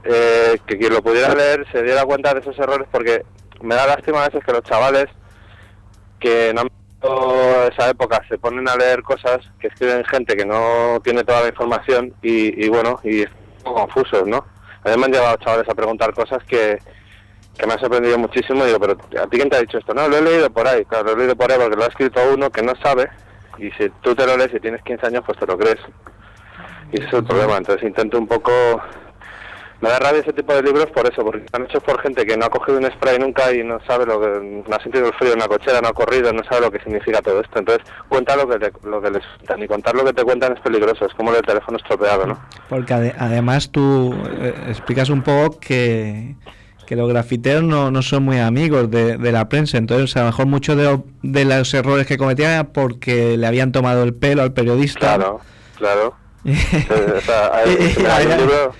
eh, que quien lo pudiera leer se diera cuenta de esos errores porque me da lástima a veces que los chavales que no han visto esa época se ponen a leer cosas que escriben gente que no tiene toda la información y, y bueno, y están un poco confusos, ¿no? A mí me han llevado chavales a preguntar cosas que, que me han sorprendido muchísimo y digo, pero ¿a ti quién te ha dicho esto? No, lo he leído por ahí, claro, lo he leído por ahí porque lo ha escrito uno que no sabe y si tú te lo lees y tienes 15 años, pues te lo crees. Y ese es el problema, entonces intento un poco... Me da rabia ese tipo de libros por eso, porque están hechos por gente que no ha cogido un spray nunca y no sabe lo que... No ha sentido el frío en la cochera, no ha corrido, no sabe lo que significa todo esto. Entonces cuenta lo que, te- lo que les cuentan y contar lo que te cuentan es peligroso, es como el teléfono estropeado, ¿no? Porque ade- además tú eh, explicas un poco que, que los grafiteros no, no son muy amigos de, de la prensa, entonces a lo mejor muchos de, de los errores que cometían era porque le habían tomado el pelo al periodista. Claro, claro. O sea, hay- hay libro-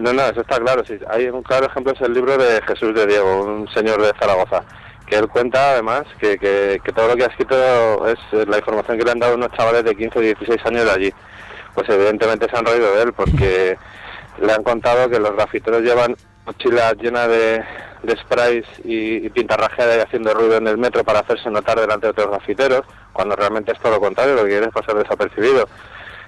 No, no, eso está claro. Sí. Hay un claro ejemplo, es el libro de Jesús de Diego, un señor de Zaragoza, que él cuenta además que, todo lo que ha escrito es eh, la información que le han dado unos chavales de 15 o 16 años de allí. Pues evidentemente se han reído de él porque le han contado que los grafiteros llevan mochilas llenas de, de sprays y, y haciendo ruido en el metro para hacerse notar delante de otros grafiteros, cuando realmente es todo lo contrario, lo que quieren es pasar desapercibido.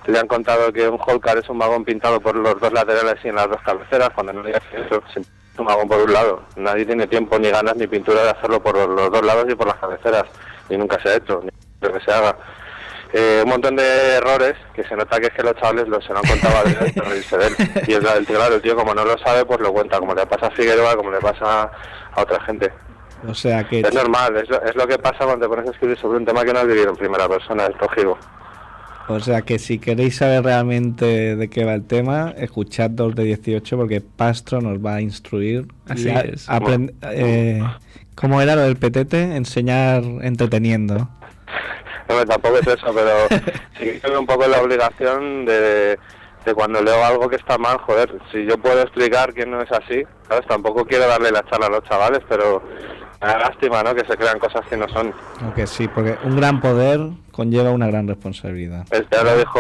Le han contado que un Holcar es un vagón pintado por los dos laterales y en las dos cabeceras, cuando no digas eso, es un vagón por un lado. Nadie tiene tiempo, ni ganas, ni pintura de hacerlo por los, dos lados y por las cabeceras, y nunca se ha hecho, ni lo que se haga. Eh, un montón de errores que se nota que es que los chavales los se lo han contado a reírse de él. Y el, el tío, claro, el tío como no lo sabe, pues lo cuenta, como le pasa a Figueroa, como le pasa a otra gente. O sea que Es normal, es lo, es lo que pasa cuando te pones a escribir sobre un tema que no has vivido en primera persona, es lógico. O sea que si queréis saber realmente de qué va el tema, escuchad 2 de 18 porque Pastro nos va a instruir. Así a- es. aprend- eh, ¿Cómo era lo del petete? Enseñar entreteniendo. No, tampoco es eso, pero sí que tengo un poco la obligación de, de cuando leo algo que está mal, joder, si yo puedo explicar que no es así, ¿sabes? Tampoco quiero darle la charla a los chavales, pero da lástima, ¿no? Que se crean cosas que no son. Aunque sí, porque un gran poder conlleva una gran responsabilidad. Es- Ya lo dijo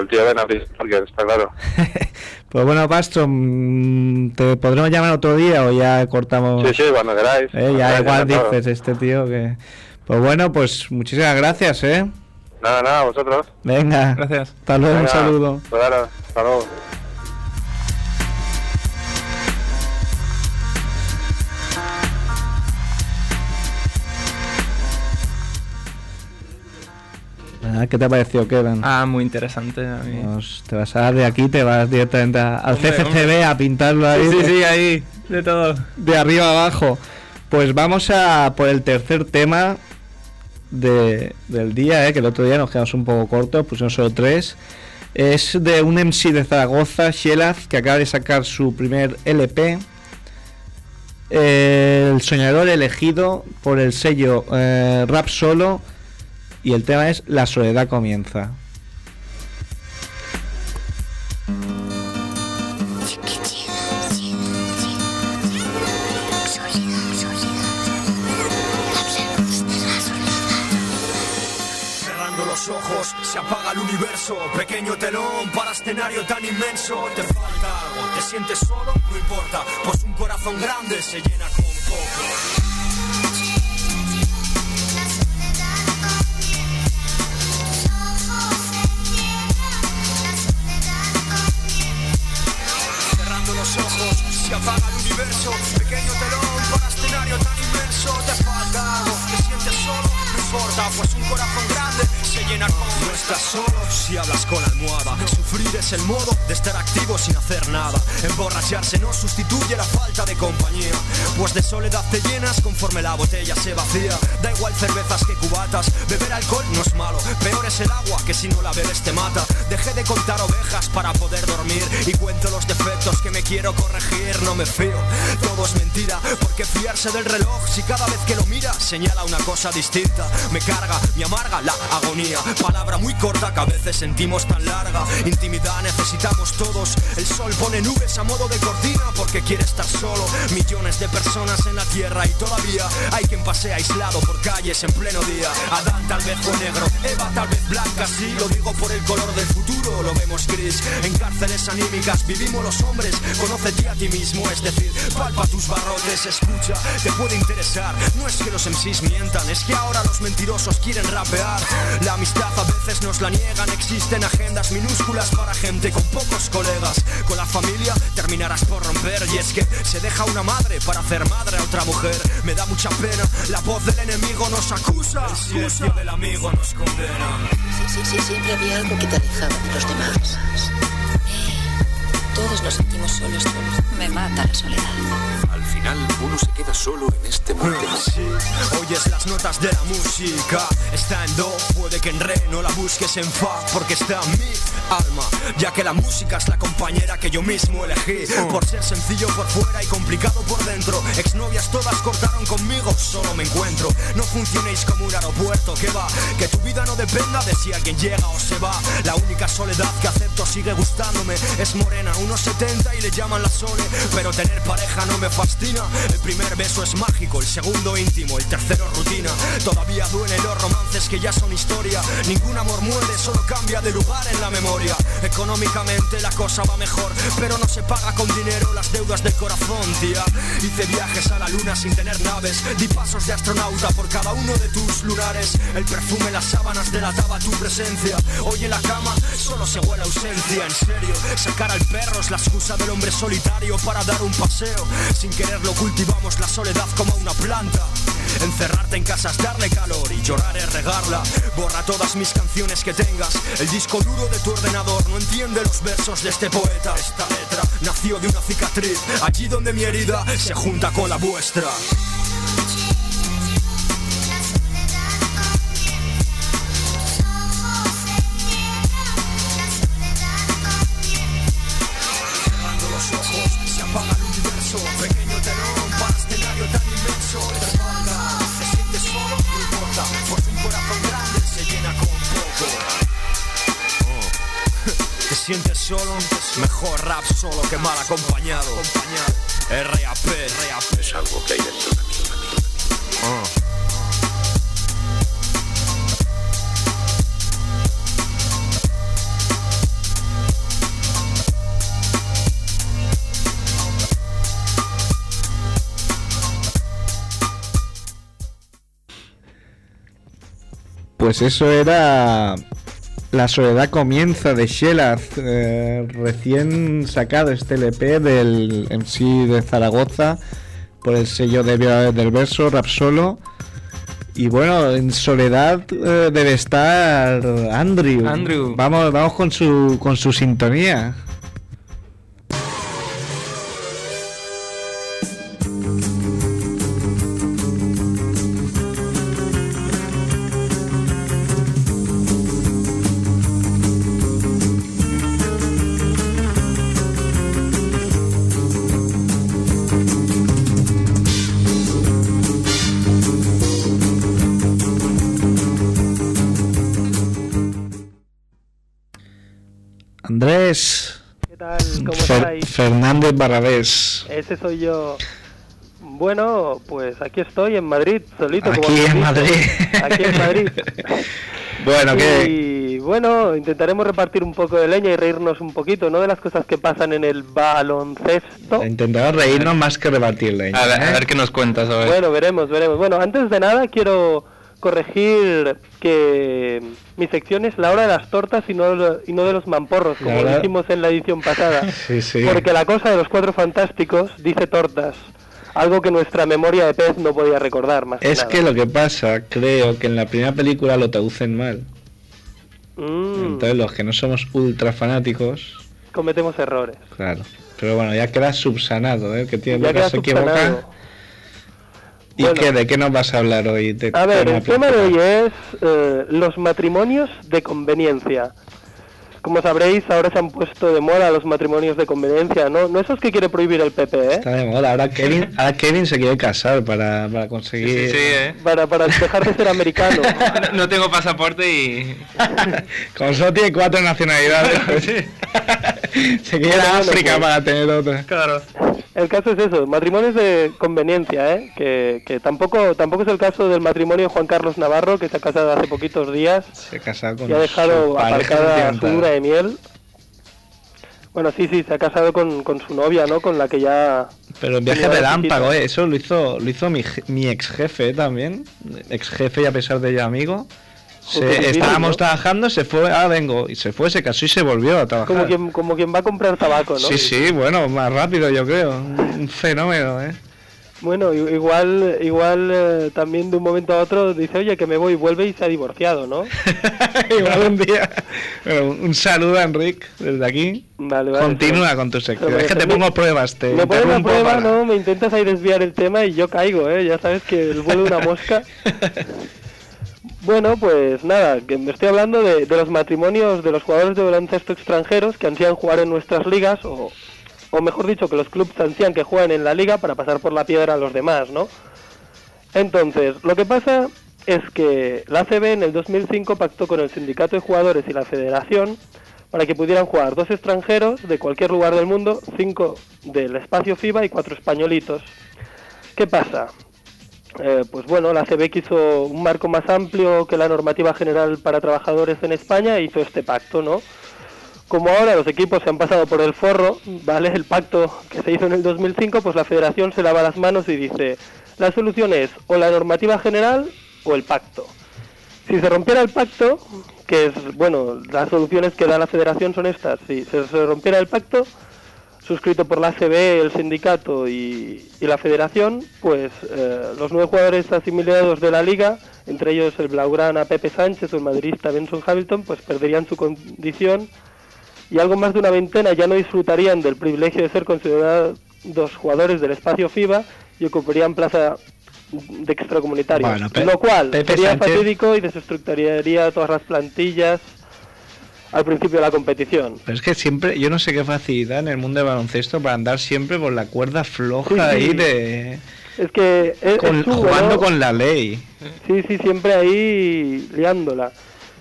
el tío Benavis, porque está claro. Pues bueno, Pastro, mm, ¿te podremos llamar otro día o ya cortamos? Sí, sí, cuando queráis. Eh, ya queráis, igual dices este tío que... Pues bueno, pues muchísimas gracias, ¿eh? Nada, nada, vosotros. Venga. Gracias. Hasta luego, un Venga, saludo. pues ahora, hasta luego. Ah, ¿Qué te ha parecido, Kevin? Ah, muy interesante. A mí. Pues te vas a dar de aquí, te vas directamente a- al Hombre, a pintarlo ahí. Sí, de- sí, ahí, de todo. De arriba abajo. Pues vamos a por el tercer tema de- del día, ¿eh? que el otro día nos quedamos un poco cortos, pusimos solo tres. Es de un MC de Zaragoza, Shelaz, que acaba de sacar su primer LP. Eh, el soñador elegido por el sello eh, Rap Solo. Y el tema es La soledad comienza. Ojos, se apaga el universo. Pequeño telón para escenario tan inmenso. Te falta algo, te sientes solo, no importa. Pues un corazón grande se llena con se apaga el universo. Pequeño telón para escenario tan inmenso. Te falta algo, te sientes solo, no importa, pues un corazón grande se llena con. No estás solo si hablas con la almohada. Sufrir es el modo de estar activo sin hacer nada. Emborracharse no sustituye la falta de compañía. Pues de soledad te llenas conforme la botella se vacía. Da igual cervezas que cubatas. Beber alcohol no es malo. Peor es el agua que si no la bebes te mata. Dejé de contar ovejas para poder dormir. Y cuento los defectos que me quiero corregir. No me fío. Todo es mentira. Porque fiarse del reloj si cada vez que lo mira señala una cosa distinta. Me carga, me amarga la agonía. Palabra muy corta que a veces sentimos tan larga. Intimidad necesitamos todos. El sol pone nubes a modo de cortina porque quiere estar solo. Millones de personas en la tierra y todavía hay quien pasea aislado por calles en pleno día. Adán tal vez fue negro, Eva tal vez blanca. Sí, lo digo por el color del futuro, lo vemos gris. En cárceles anímicas vivimos los hombres. Conócete a ti mismo, es decir, palpa tus barrotes, escucha, te puede interesar. No es que los MCs mientan, es que ahora los mentirosos quieren rapear. Amistad a veces nos la niegan, existen agendas minúsculas para gente con pocos colegas. Con la familia terminarás por romper y es que se deja una madre para hacer madre a otra mujer. Me da mucha pena, la voz del enemigo nos acusa. El silencio del amigo nos condena. Sí, sí, sí, siempre había algo que te alejaba de los demás. Todos nos sentimos solos, solos. Me mata la soledad. Al final uno se queda solo en este mundo. Sí, oyes las notas de la música. Está en do, puede que en re no la busques en fa, porque está en mi alma. Ya que la música es la compañera que yo mismo elegí. Por ser sencillo por fuera y complicado por dentro. Exnovias todas cortaron conmigo, solo me encuentro. No funcionéis como un aeropuerto, que va. Que tu vida no dependa de si alguien llega o se va. La única soledad que acepto sigue gustándome. Es morena, unos 70 y le llaman la sole. Pero tener pareja no me fascina. El primer beso es mágico, el segundo íntimo, el tercero rutina. Todavía duelen los romances que ya son historia. Ningún amor muere, solo cambia de lugar en la memoria. Económicamente la cosa va mejor, pero no se paga con dinero las deudas del corazón, tía. Hice viajes a la luna sin tener naves. Di pasos de astronauta por cada uno de tus lunares. El perfume, las sábanas delataba tu presencia. Hoy en la cama solo se huele ausencia. En serio, sacar al perro la excusa del hombre solitario para dar un paseo. Sin quererlo cultivamos la soledad como una planta. Encerrarte en casa es darle calor y llorar es regarla. Borra todas mis canciones que tengas. El disco duro de tu ordenador no entiende los versos de este poeta. Esta letra nació de una cicatriz, allí donde mi herida se junta con la vuestra. Solo, mejor rap solo que mal acompañado. RAP, RAP. Es algo que hay dentro de mí. Pues eso era La soledad comienza de Shelaz, eh, recién sacado este LP del MC de Zaragoza por el sello de Violadores del Verso, Rap Solo. Y bueno, en soledad eh, debe estar Andrew. Andrew. Vamos, vamos con su con su sintonía. Andrés. ¿Qué tal? ¿Cómo Fer- estáis? Fernández Barrabés. Ese soy yo. Bueno, pues aquí estoy en Madrid, solito. como Aquí habéis en. Madrid. Aquí en Madrid. Bueno, ¿qué? Y bueno, intentaremos repartir un poco de leña y reírnos un poquito, ¿no? De las cosas que pasan en el baloncesto. Intentamos reírnos más que rebatirle. A ver, a ver qué nos cuentas, a ver. Bueno, veremos, veremos. Bueno, antes de nada quiero corregir que mi sección es la hora de las tortas y no, lo- y no de los mamporros, como La hora- dijimos en la edición pasada. Sí, sí. Porque la cosa de los cuatro fantásticos dice tortas. Algo que nuestra memoria de pez no podía recordar más. Es nada. que lo que pasa, creo que en la primera película lo traducen mal. Mm, Entonces los que no somos ultra fanáticos, cometemos errores. claro. Pero bueno, ya queda subsanado, ¿eh? Que tiene Ya queda se equivoca. ¿Y Bueno. qué, de qué nos vas a hablar hoy? De- A ver, el tema de hoy es eh, los matrimonios de conveniencia. Como sabréis, ahora se han puesto de moda los matrimonios de conveniencia, ¿no? No esos que quiere prohibir el PP, ¿eh? Está de moda. Ahora Kevin, ahora Kevin se quiere casar para, para conseguir. Sí, ¿eh? Para, para dejar de ser americano. No, no tengo pasaporte y... Como solo tiene cuatro nacionalidades, se quiere ir a África pues. para tener otra. Claro. El caso es eso, matrimonios de conveniencia, ¿eh? Que, que tampoco tampoco es el caso del matrimonio de Juan Carlos Navarro, que se ha casado hace poquitos días Se ha casado con y ha dejado aparcada su luna de miel. Bueno, sí, sí, se ha casado con, con su novia, ¿no? Con la que ya... Pero en viaje relámpago. ¿eh? Eso lo hizo, lo hizo mi, mi ex jefe también. Ex jefe y a pesar de ello amigo. Se- estábamos ¿no? trabajando, se fue, ah, vengo. Y se fue, se casó y se volvió a trabajar. Como quien, como quien va a comprar tabaco, ¿no? Sí, sí, bueno, más rápido yo creo. Un fenómeno, ¿eh? Bueno, igual igual eh, también de un momento a otro dice, oye, que me voy, vuelve y se ha divorciado, ¿no? Igual un día. Bueno, un saludo a Enric desde aquí. Vale, vale. Continúa con tu sección. Es que te pongo pruebas, te Me pones a interrumpo prueba, para- ¿no? Me intentas ahí desviar el tema y yo caigo, ¿eh? Ya sabes que el vuelo de una mosca. Bueno, pues nada, que me estoy hablando de, los matrimonios de los jugadores de baloncesto extranjeros que ansían jugar en nuestras ligas, o, o mejor dicho, que los clubes ansían que jueguen en la liga para pasar por la piedra a los demás, ¿no? Entonces, lo que pasa es que la ACB en el 2005 pactó con el sindicato de jugadores y la federación para que pudieran jugar dos extranjeros de cualquier lugar del mundo, cinco del espacio FIBA y cuatro españolitos. ¿Qué pasa? Eh, pues bueno, la ACB quiso un marco más amplio que la normativa general para trabajadores en España e hizo este pacto, ¿no? Como ahora los equipos se han pasado por el forro, ¿vale? El pacto que se hizo en el 2005, pues la federación se lava las manos y dice, la solución es o la normativa general o el pacto. Si se rompiera el pacto, que es, bueno, las soluciones que da la federación son estas, si se rompiera el pacto, suscrito por la ACB, el sindicato y, y la federación, pues eh, los nueve jugadores asimilados de la liga, entre ellos el Blaugrana Pepe Sánchez o el madridista Benson Hamilton, pues perderían su condición y algo más de una veintena ya no disfrutarían del privilegio de ser considerados jugadores del espacio FIBA y ocuparían plaza de extracomunitarios, Bueno, lo cual Pepe sería Sánchez- fatídico y desestructuraría todas las plantillas al principio de la competición. Pero es que siempre, yo no sé qué facilidad en el mundo del baloncesto para andar siempre por la cuerda floja Sí, sí. ahí de. Es que es, con- es jugando ¿no? con la ley. Sí, sí, siempre ahí liándola.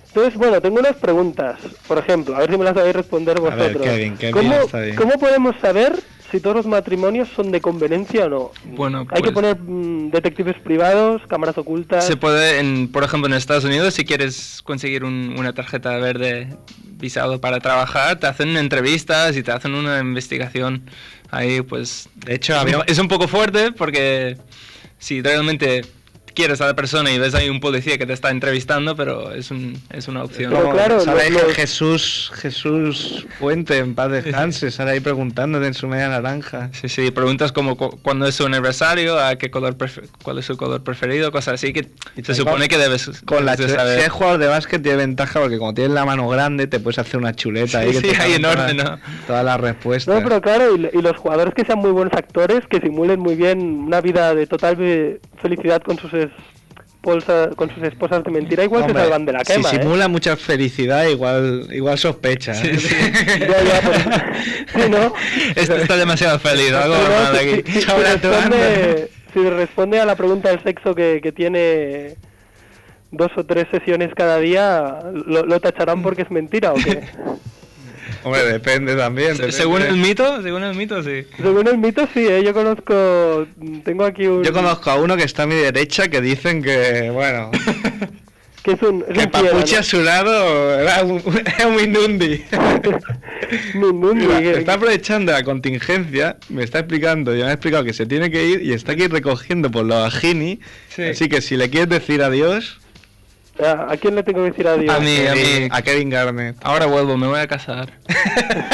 Entonces, bueno, tengo unas preguntas. Por ejemplo, a ver si me las sabéis responder ver, vosotros. Kevin, Kevin, ¿Cómo, está bien. cómo podemos saber si todos los matrimonios son de conveniencia o no? Bueno, Hay que pues- poner mm, detectives privados, cámaras ocultas. Se puede, en, por ejemplo, en Estados Unidos, si quieres conseguir un- una tarjeta verde visado para trabajar, te hacen entrevistas y te hacen una investigación ahí, pues... De hecho, había- es un poco fuerte porque si realmente quieres a la persona y ves ahí un policía que te está entrevistando, pero es, un, es una opción. Pero claro, Sale lo- lo- Jesús, Jesús Puente, en paz descanse, sale ahí preguntándote en su media naranja. Sí, sí, preguntas como cu- cuándo es su aniversario, a qué color cuál es su color preferido, cosas así que se supone que debes, Con la debes chuleta. saber. Si eres jugador de básquet tiene ventaja porque como tienes la mano grande te puedes hacer una chuleta ahí Sí, que sí, ahí enorme, todas, ¿no? todas las respuestas. No, pero claro, y, y los jugadores que sean muy buenos actores, que simulen muy bien una vida de total eh, felicidad con sus esposas, con sus esposas de mentira, igual Hombre, se salvan de la quema. Si ¿eh? simula mucha felicidad, igual, igual sospecha. ¿eh? Ya, ya, pues, sí, ¿no? Este está demasiado feliz, algo Pero mal si- aquí. si- si Sobra tu responde, si responde a la pregunta del sexo que, que tiene dos o tres sesiones cada día, ¿lo, lo tacharán porque es mentira o qué? Hombre, depende también. Depende. Según el mito, según el mito, sí. Según el mito, sí, ¿eh? yo conozco, tengo aquí un... Yo conozco a uno que está a mi derecha que dicen que, bueno, que es un, es que un Papuche ¿no? a su lado era un, era un que- está aprovechando la contingencia, me está explicando, ya me ha explicado que se tiene que ir y está aquí recogiendo por los ajini. Sí. Así que si le quieres decir adiós, ¿A, a quién le tengo que decir adiós? A mí, a mí. A Kevin Garnett. Ahora vuelvo, me voy a casar.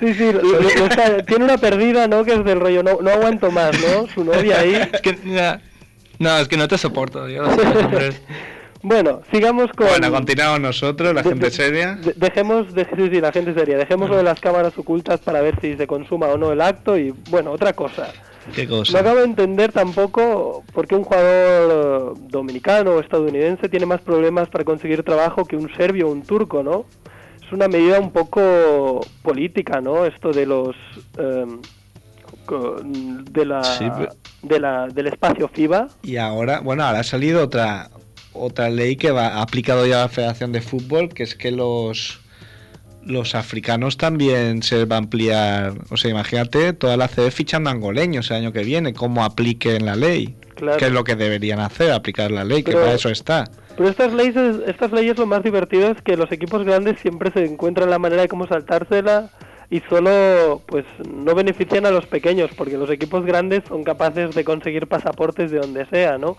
Sí, sí, lo- lo- lo está- tiene una perdida, ¿no? Que es del rollo, no, no aguanto más, ¿no? Su novia ahí. Es que, ya. No, es que no te soporto, hombres. Bueno, sigamos con... Bueno, continuamos nosotros, la de- gente de- seria. de- dejemos, de, sí, sí, la gente seria. Dejemos lo de las cámaras ocultas para ver si se consuma o no el acto y, bueno, otra cosa. ¿Qué No acabo de entender tampoco por qué un jugador eh, dominicano o estadounidense tiene más problemas para conseguir trabajo que un serbio o un turco, ¿no? Es una medida un poco política, ¿no? Esto de los... em, de la, Sí, pero- de la, del espacio FIBA. Y ahora, bueno, ahora ha salido otra otra ley que va ha aplicado ya la Federación de Fútbol, que es que los los africanos también se va a ampliar. O sea, imagínate toda la CB fichando angoleños el año que viene, cómo apliquen la ley. Claro. Que es lo que deberían hacer, aplicar la ley, que para eso está. Pero estas leyes, estas leyes lo más divertido es que los equipos grandes siempre se encuentran la manera de cómo saltársela y solo pues no benefician a los pequeños porque los equipos grandes son capaces de conseguir pasaportes de donde sea, ¿no?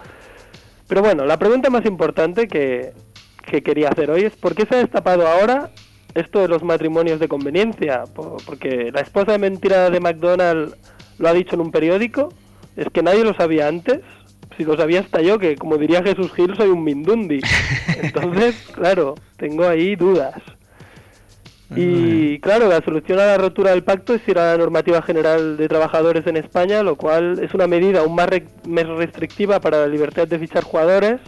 Pero bueno, la pregunta más importante que, que quería hacer hoy es ¿por qué se ha destapado ahora esto de los matrimonios de conveniencia? Po- Porque la esposa de mentira de McDonald lo ha dicho en un periódico, es que nadie lo sabía antes, si lo sabía hasta yo, que como diría Jesús Gil, soy un mindundi. Entonces, claro, tengo ahí dudas. Y claro, la solución a la rotura del pacto es ir a la normativa general de trabajadores en España, lo cual es una medida aún más, re- más restrictiva para la libertad de fichar jugadores.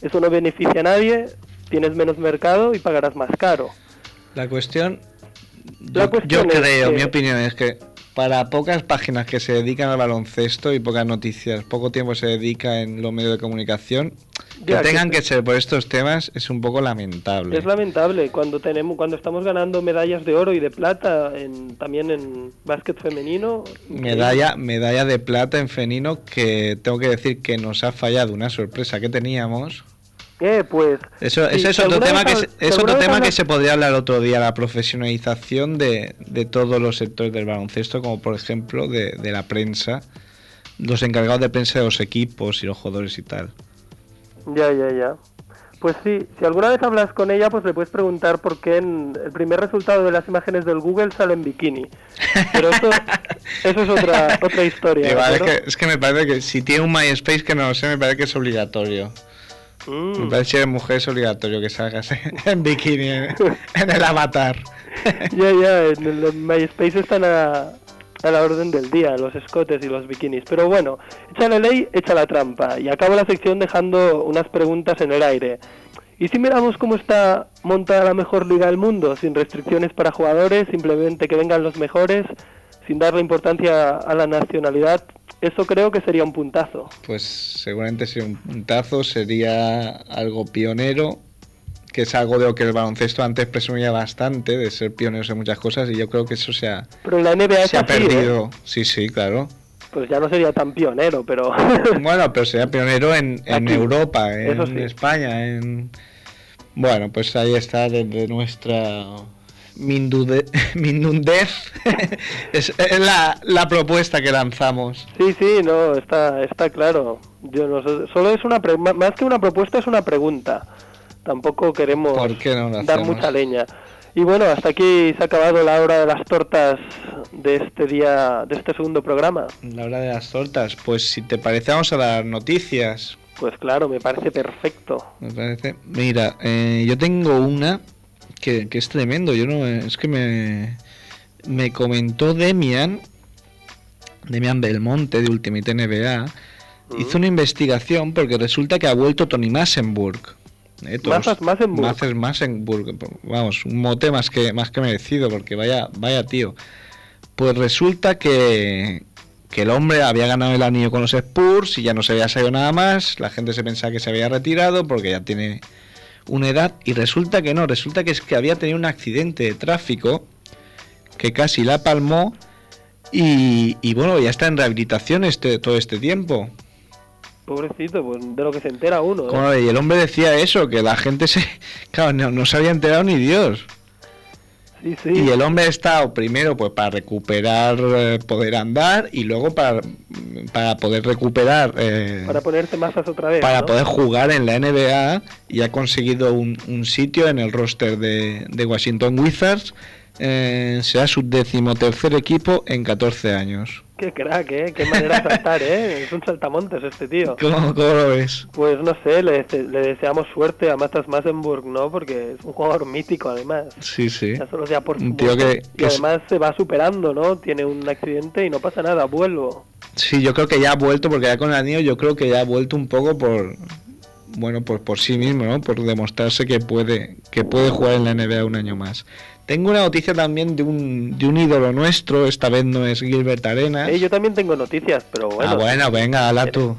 Eso no beneficia a nadie, tienes menos mercado y pagarás más caro. La cuestión, La yo, cuestión yo es creo, que- mi opinión es que para pocas páginas que se dedican al baloncesto y pocas noticias, poco tiempo se dedica en los medios de comunicación, que Ya, tengan te- que ser por estos temas es un poco lamentable. Es lamentable cuando tenemos cuando estamos ganando medallas de oro y de plata en, también en básquet femenino. Medalla, medalla de plata en femenino que tengo que decir que nos ha fallado una sorpresa que teníamos. Pues Eso, Sí, es otro tema que se, es otro tema que se podría hablar otro día, la profesionalización de, de todos los sectores del baloncesto, como por ejemplo de, de la prensa, los encargados de prensa de los equipos y los jugadores y tal. Ya, ya, ya. Pues sí, si alguna vez hablas con ella, pues le puedes preguntar por qué en el primer resultado de las imágenes del Google sale en bikini. Pero eso, eso es otra otra historia. Y ¿de vale, es, que, es que me parece que si tiene un MySpace que no lo sé, me parece que es obligatorio. Mm. Me parece eres mujer es obligatorio que salgas en, en bikini en, en el avatar. Ya, ya, en el MySpace están a, a la orden del día, los escotes y los bikinis. Pero bueno, echa la ley, echa la trampa. Y acabo la sección dejando unas preguntas en el aire. ¿Y si miramos cómo está montada la mejor liga del mundo? Sin restricciones para jugadores, simplemente que vengan los mejores, sin darle importancia a la nacionalidad. Eso creo que sería un puntazo. Pues seguramente sería un puntazo, sería algo pionero, que es algo de lo que el baloncesto antes presumía bastante, de ser pioneros en muchas cosas, y yo creo que eso se ha, Pero en la NBA se ha así, ¿eh? perdido. Sí, sí, claro. Pues ya no sería tan pionero, pero... Bueno, pero sería pionero en, en. Europa, en sí. España, en... Bueno, pues ahí está desde nuestra mindude- es es la, la propuesta que lanzamos. Sí, sí, no, está, está claro. Yo no sé, solo es una pre- más que una propuesta es una pregunta. Tampoco queremos ¿Por qué no lo dar mucha leña. Y bueno, hasta aquí se ha acabado la hora de las tortas de este día, de este segundo programa. La hora de las tortas. Pues si te parece, vamos a dar noticias. Pues claro, me parece perfecto. Me parece. Mira, eh, yo tengo una que, que es tremendo. Yo no. Es que me. Me comentó Demian. Demian Belmonte de Ultimate NBA. Hizo una investigación porque resulta que ha vuelto Tony Massenburg. Eh, todos- Massenburg. Masas Massenburg. Vamos, un mote más que, más que merecido porque vaya, vaya tío. Pues resulta que, que el hombre había ganado el anillo con los Spurs y ya no se había salido nada más. La gente se pensaba que se había retirado porque ya tiene una edad. Y resulta que no, resulta que es que había tenido un accidente de tráfico que casi la palmó. Y, y bueno, ya está en rehabilitación este, todo este tiempo. Pobrecito, pues de lo que se entera uno. ¿eh? Como- Y el hombre decía eso, que la gente se. Claro, no, no se había enterado ni Dios. Sí, sí. Y el hombre ha estado primero pues para recuperar eh, poder andar y luego para, para poder recuperar eh, Para ponerte masas otra vez. para ¿no? poder jugar en la NBA y ha conseguido un, un sitio en el roster de, de Washington Wizards. Eh, será su decimotercer equipo en 14 años. Qué crack, ¿eh? Qué manera de saltar, ¿eh? Es un saltamontes este tío. ¿Cómo, cómo lo ves? Pues no sé, le, dese- le deseamos suerte a Matas Massenburg, ¿no? Porque es un jugador mítico, además. Sí, sí. Ya solo sea por Un tío que- Y que es- además se va superando, ¿no? Tiene un accidente y no pasa nada, vuelvo. Sí, yo creo que ya ha vuelto, porque ya con el anillo yo creo que ya ha vuelto un poco por bueno, por, por sí mismo, ¿no? Por demostrarse que puede, que puede jugar en la NBA un año más. Tengo una noticia también de un, de un ídolo nuestro, esta vez no es Gilbert Arenas. Eh, yo también tengo noticias, pero bueno. ah, bueno, venga, habla tú.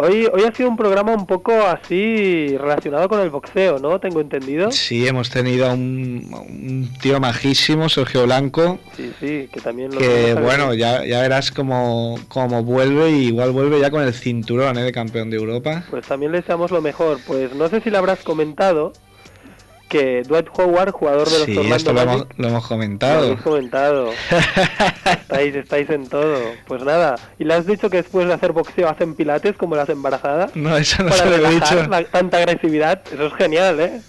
Hoy, hoy ha sido un programa un poco así relacionado con el boxeo, ¿no? Tengo entendido. Sí, hemos tenido a un, tío majísimo, Sergio Blanco, Sí, sí, que también lo que bueno, ya, ya verás cómo, cómo vuelve y igual vuelve ya con el cinturón ¿eh? de campeón de Europa. Pues también le deseamos lo mejor. Pues no sé si le habrás comentado que Dwight Howard, jugador de los Sí, Orlando esto lo hemos, Magic, lo hemos Lo comentado. habéis comentado. estáis, estáis en todo. Pues nada. ¿Y le has dicho que después de hacer boxeo hacen pilates como las embarazadas? No, eso no Para se lo he dicho. la- tanta agresividad. Eso es genial, ¿eh?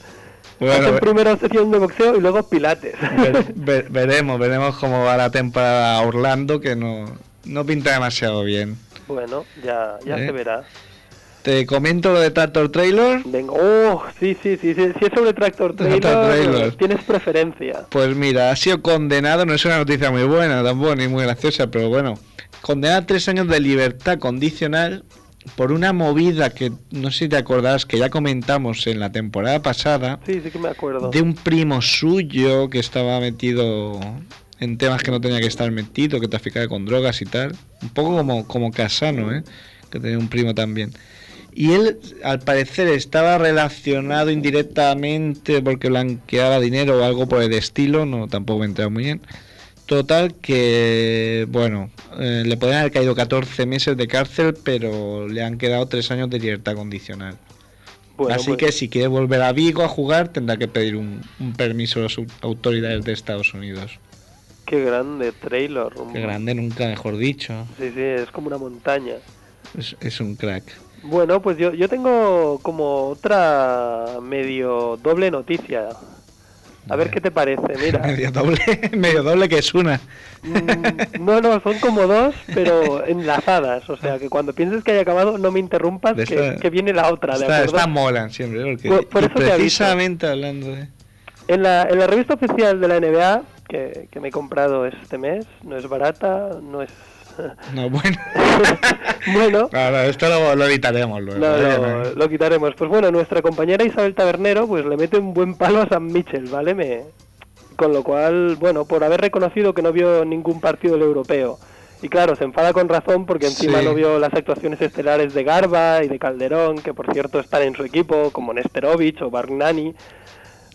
Bueno, hacen primero sesión de boxeo y luego pilates. Ver- ver- veremos, veremos cómo va la temporada Orlando, que no, no pinta demasiado bien. bueno, ya, ya ¿Eh? se verá. Te comento lo de Tractor Trailer. Venga, oh, sí, sí, sí, sí, si es sobre Tractor Trailer, Tractor Trailer. tienes preferencia. Pues mira, ha sido condenado, no es una noticia muy buena tampoco, ni muy graciosa, pero bueno, condenado a tres años de libertad condicional por una movida que no sé si te acordás, que ya comentamos en la temporada pasada, Sí, sí que me acuerdo. de un primo suyo que estaba metido en temas que no tenía que estar metido, que traficaba con drogas y tal. Un poco como, como Casano, ¿eh? que tenía un primo también. Y él, al parecer, estaba relacionado indirectamente porque blanqueaba dinero o algo por el estilo, no tampoco me he enterado muy bien. Total que, bueno, eh, le podrían haber caído 14 meses de cárcel, pero le han quedado 3 años de libertad condicional. Bueno, Así pues- que si quiere volver a Vigo a jugar, tendrá que pedir un, un permiso a las au- autoridades de Estados Unidos. Qué grande trailer. Qué grande, nunca mejor dicho. Sí, sí, es como una montaña. Es, es un crack. Bueno, pues yo, yo tengo como otra medio doble noticia. A ver qué te parece, mira. Medio doble, medio doble que es una. Mm, No, no, son como dos, pero enlazadas. O sea, que cuando pienses que haya acabado, no me interrumpas, que, esta- que viene la otra, ¿de Esta, molan siempre, porque Por- por y eso te aviso. precisamente hablando de... En la, en la revista oficial de la NBA, que, que me he comprado este mes, no es barata, no es... No, bueno. bueno, No, no, esto lo, lo editaremos luego. No, ¿eh? lo quitaremos. Pues bueno, nuestra compañera Isabel Tabernero pues le mete un buen palo a San Mitchell, ¿vale? Me... Con lo cual, bueno, por haber reconocido que no vio ningún partido del europeo. Y claro, se enfada con razón porque encima Sí. no vio las actuaciones estelares de Garba y de Calderón, que por cierto están en su equipo, como Nesterovic o Bargnani,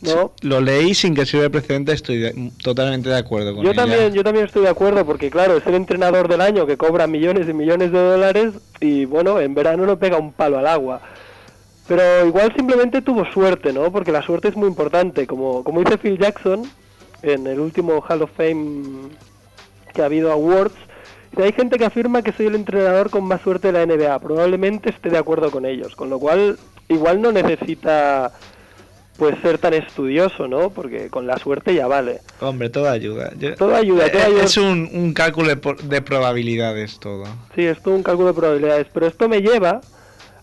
¿no? Lo leí sin que sirva de precedente, estoy de- totalmente de acuerdo con Yo ella. también, yo también estoy de acuerdo porque claro, es el entrenador del año que cobra millones y millones de dólares y bueno, en verano no pega un palo al agua. Pero igual simplemente tuvo suerte, ¿no? Porque la suerte es muy importante. Como, como dice Phil Jackson en el último Hall of Fame que ha habido awards, hay gente que afirma que soy el entrenador con más suerte de la NBA. Probablemente esté de acuerdo con ellos. Con lo cual, igual no necesita pues ser tan estudioso, ¿no? Porque con la suerte ya vale. Hombre, todo ayuda. Yo- Todo ayuda, todo Eh, ayuda. Es un, un cálculo de, de probabilidades todo. Sí, es todo un cálculo de probabilidades. Pero esto me lleva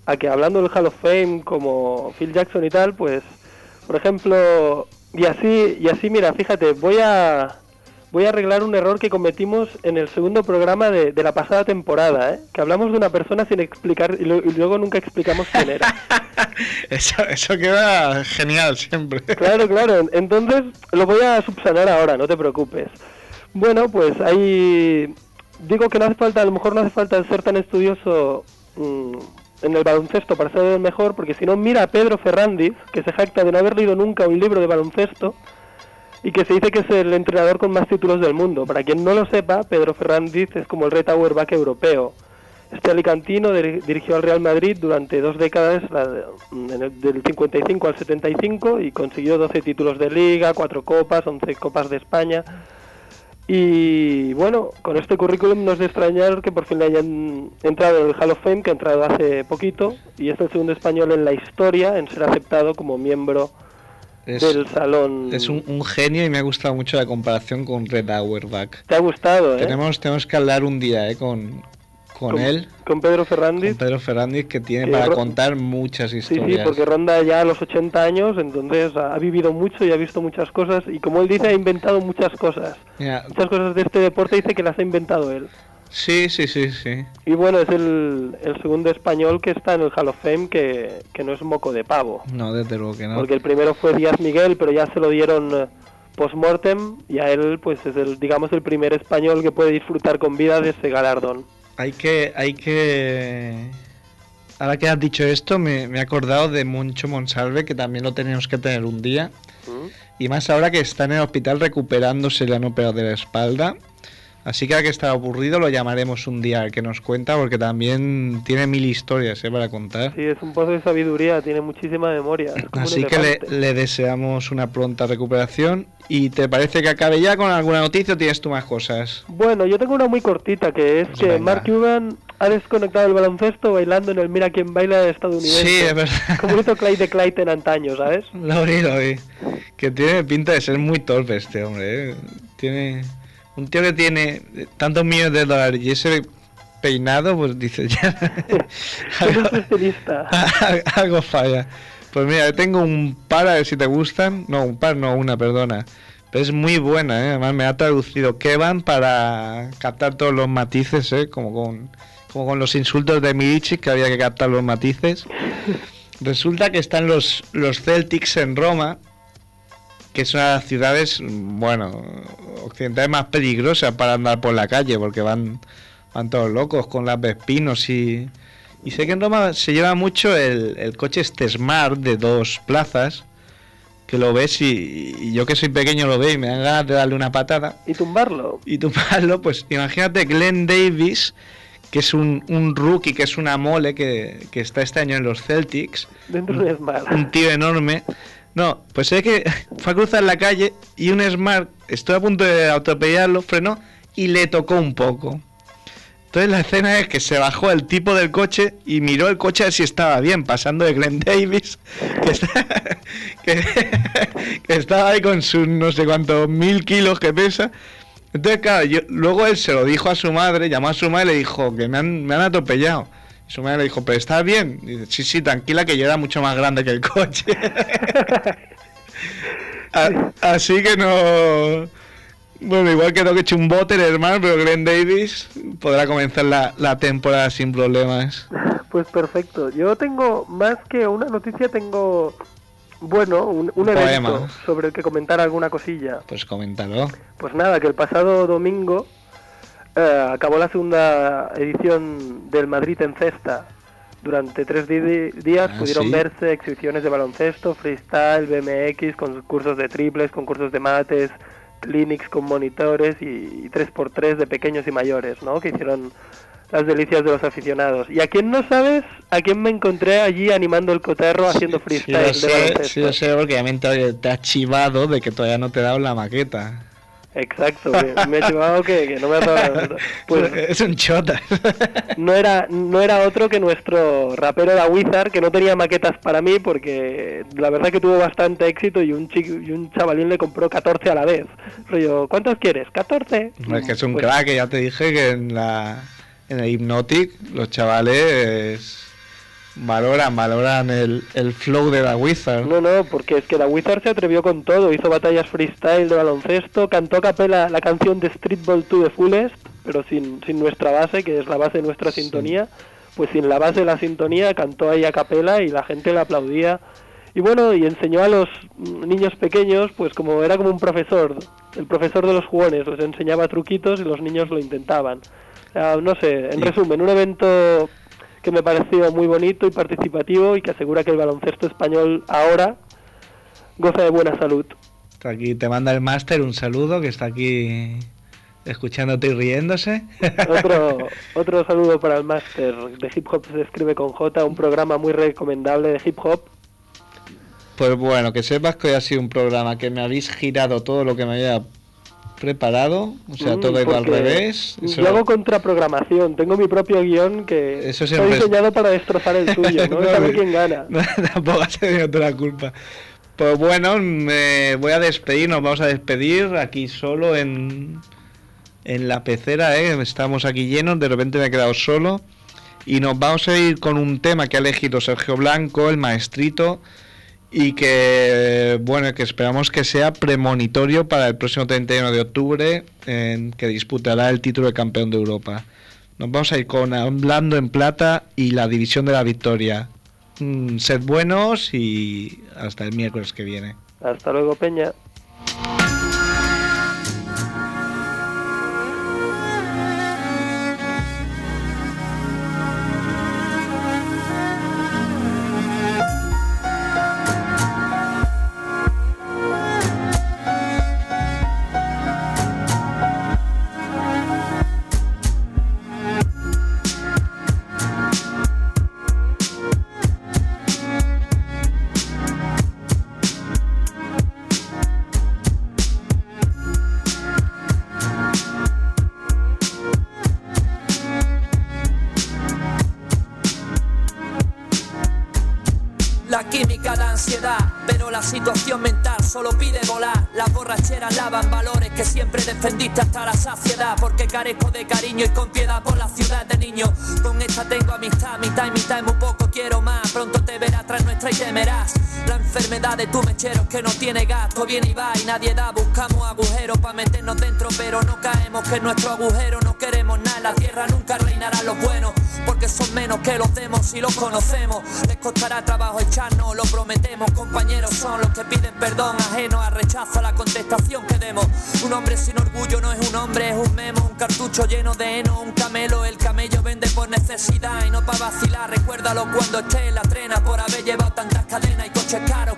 a que hablando del Hall of Fame como Phil Jackson y tal, pues, por ejemplo, y así, y así, mira, fíjate, voy a voy a arreglar un error que cometimos en el segundo programa de, de la pasada temporada, ¿eh? que hablamos de una persona sin explicar y, lo- y luego nunca explicamos quién era. Eso, eso queda genial siempre. Claro, claro. Entonces lo voy a subsanar ahora, no te preocupes. Bueno, pues ahí digo que no hace falta, a lo mejor no hace falta ser tan estudioso mm, en el baloncesto para ser el mejor, porque si no mira a Pedro Ferrandiz, que se jacta de no haber leído nunca un libro de baloncesto y que se dice que es el entrenador con más títulos del mundo. Para quien no lo sepa, Pedro Ferrandiz es como el Red Auerbach europeo. Este alicantino dir- dirigió al Real Madrid durante dos décadas, el- del 55 al 75, y consiguió 12 títulos de liga, 4 copas, 11 copas de España. Y bueno, con este currículum no es de extrañar que por fin le hayan entrado en el Hall of Fame, que ha entrado hace poquito, y es el segundo español en la historia en ser aceptado como miembro Es- del salón. Es un, un genio y me ha gustado mucho la comparación con Red Auerbach. Te ha gustado, ¿eh? Tenemos, tenemos que hablar un día eh, con, con, Con- él, Con Pedro Fernández. con Pedro Fernández, que tiene Que para ro- contar muchas Sí, historias. sí, porque ronda ya los 80 años, entonces ha ha vivido mucho y ha visto muchas cosas. Y como él dice, ha inventado muchas cosas. Mira, Muchas cosas de este deporte dice que las ha inventado él. Sí, sí, sí, sí. Y bueno, es el, el segundo español que está en el Hall of Fame, que, que no es moco de pavo. No, desde luego que no. Porque el primero fue Díaz Miguel, pero ya se lo dieron eh, post-mortem y a él pues es el, digamos, el primer español que puede disfrutar con vida de ese galardón. Hay que, hay que... Ahora que has dicho esto, me, me he acordado de Moncho Monsalve, que también lo tenemos que tener un día. Y más ahora que está en el hospital recuperándose la han operado de la espalda. Así que ahora que está aburrido lo llamaremos un día al que nos cuenta, porque también tiene mil historias ¿eh? para contar. Sí, es un pozo de sabiduría, tiene muchísima memoria. Así que le, le deseamos una pronta recuperación. ¿Y te parece que acabe ya con alguna noticia o tienes tú más cosas? Bueno, yo tengo una muy cortita, que es que venga. Mark Cuban ha desconectado el baloncesto bailando en el Mira quién baila estadounidense. Sí, es verdad. Como hizo Clyde de Clayton antaño, ¿sabes? Lo oí, lo oí. Que tiene pinta de ser muy torpe este hombre. ¿eh? Tiene un tío que tiene tantos millones de dólares y ese peinado, pues dice ya. Estilista. algo falla. Pues mira, tengo un par a ver si te gustan. No, un par, no, una, perdona. Pero es muy buena, ¿eh? además me ha traducido Kevan para captar todos los matices, ¿eh? como con como con los insultos de Milici que había que captar los matices. Resulta que están los, los Celtics en Roma, que es una de las ciudades, bueno, occidentales más peligrosas para andar por la calle, porque van, van todos locos con las Vespinos y... Y sé que en Roma se lleva mucho el, el coche este Smart de dos plazas, que lo ves y, y yo que soy pequeño lo veo y me dan ganas de darle una patada. Y tumbarlo. Y tumbarlo, pues imagínate Glenn Davis, que es un, un rookie, que es una mole que, que está este año en los Celtics. Dentro de Smart. Un tío enorme. No, pues es que fue a cruzar la calle y un Smart, estoy a punto de atropellarlo, frenó y le tocó un poco. Entonces la escena es que se bajó el tipo del coche y miró el coche a ver si estaba bien, pasando de Glenn Davis, que, está- que estaba ahí con sus no sé cuántos mil kilos que pesa. Entonces, claro, yo- luego él se lo dijo a su madre, llamó a su madre y le dijo que me han, me han atropellado. Su madre le dijo, pero ¿estás bien? Y dice, sí, sí, tranquila, que yo era mucho más grande que el coche. A- así que no... Bueno, igual que no que he hecho un bote, hermano, pero Glenn Davis podrá comenzar la, la temporada sin problemas. Pues perfecto. Yo tengo, más que una noticia, tengo, bueno, un, un evento sobre el que comentar alguna cosilla. Pues coméntalo. Pues nada, que el pasado domingo eh, acabó la segunda edición del Madrid en cesta. Durante tres días Ah, pudieron sí. verse exhibiciones de baloncesto, freestyle, BMX, concursos de triples, concursos de mates, clinics con monitores y, y 3x3 de pequeños y mayores, ¿no? Que hicieron las delicias de los aficionados. ¿Y a quién no sabes? ¿A quién me encontré allí animando el coterro haciendo Sí, freestyle lo de sé, baloncesto? sí, lo sé, porque ya me he enterado que te has chivado de que todavía no te he dado la maqueta. Exacto, me, chivado que, que no me la- Pues es un chota. no era no era otro que nuestro rapero la Wizard que no tenía maquetas para mí porque la verdad que tuvo bastante éxito y un chico, y un chavalín le compró 14 a la vez. Rollo, ¿cuántos quieres? 14. Es que es un Pues- crack, que ya te dije que en la en el Hypnotic los chavales valoran, valoran el, el flow de la Wizard. No, no, porque es que la Wizard se atrevió con todo, hizo batallas freestyle de baloncesto, cantó a capela la canción de Streetball 2 de Fullest, pero sin, sin nuestra base, que es la base de nuestra sintonía, pues sin la base de la sintonía cantó ahí a capela y la gente le aplaudía. Y bueno, y enseñó a los niños pequeños, pues como era como un profesor, el profesor de los jugones, les enseñaba truquitos y los niños lo intentaban. Sea, no sé, en resumen, un evento que me pareció muy bonito y participativo y que asegura que el baloncesto español ahora goza de buena salud. Aquí te manda el máster un saludo que está aquí escuchándote y riéndose. Otro, otro saludo para el máster de hip hop se escribe con J, un programa muy recomendable de hip hop. Pues bueno, que sepas que hoy ha sido un programa que me habéis girado todo lo que me había preparado, o sea, Mm, todo ha ido al revés. Eso- Yo hago contraprogramación, tengo mi propio guion que Eso está es- diseñado para destrozar el tuyo, ¿no? No, Saber quién gana. Tampoco has tenido tú la culpa. Pues bueno, me voy a despedir, nos vamos a despedir aquí solo en, en la pecera, ¿eh? estamos aquí llenos, de repente me he quedado solo. Y nos vamos a ir con un tema que ha elegido Sergio Blanco, el maestrito, y que, bueno, que esperamos que sea premonitorio para el próximo 31 de octubre, en que disputará el título de campeón de Europa. Nos vamos a ir con Hablando en Plata y la División de la Victoria. Mm, sed buenos y hasta el miércoles que viene. Hasta luego, Peña. Tengo amistad, mitad y mitad y muy poco quiero más. Pronto te verás tras nuestra y temerás. La enfermedad de tu mechero que no tiene gasto, viene y va y nadie da. Buscamos agujeros para meternos dentro, pero no caemos. Que en nuestro agujero no queremos nada. La tierra nunca reinarán los buenos, porque son menos que los demos si los conocemos. Les costará trabajo echarnos, lo prometemos. Compañeros son los que piden perdón ajeno a rechazo a la contestación que demos. Un hombre sin orgullo no es un hombre, es un memo, un cartucho lleno de heno, un camelo. El camello vende por necesidad y no para vacilar. Recuérdalo cuando esté en la trena por haber llevado tantas cadenas y coches caros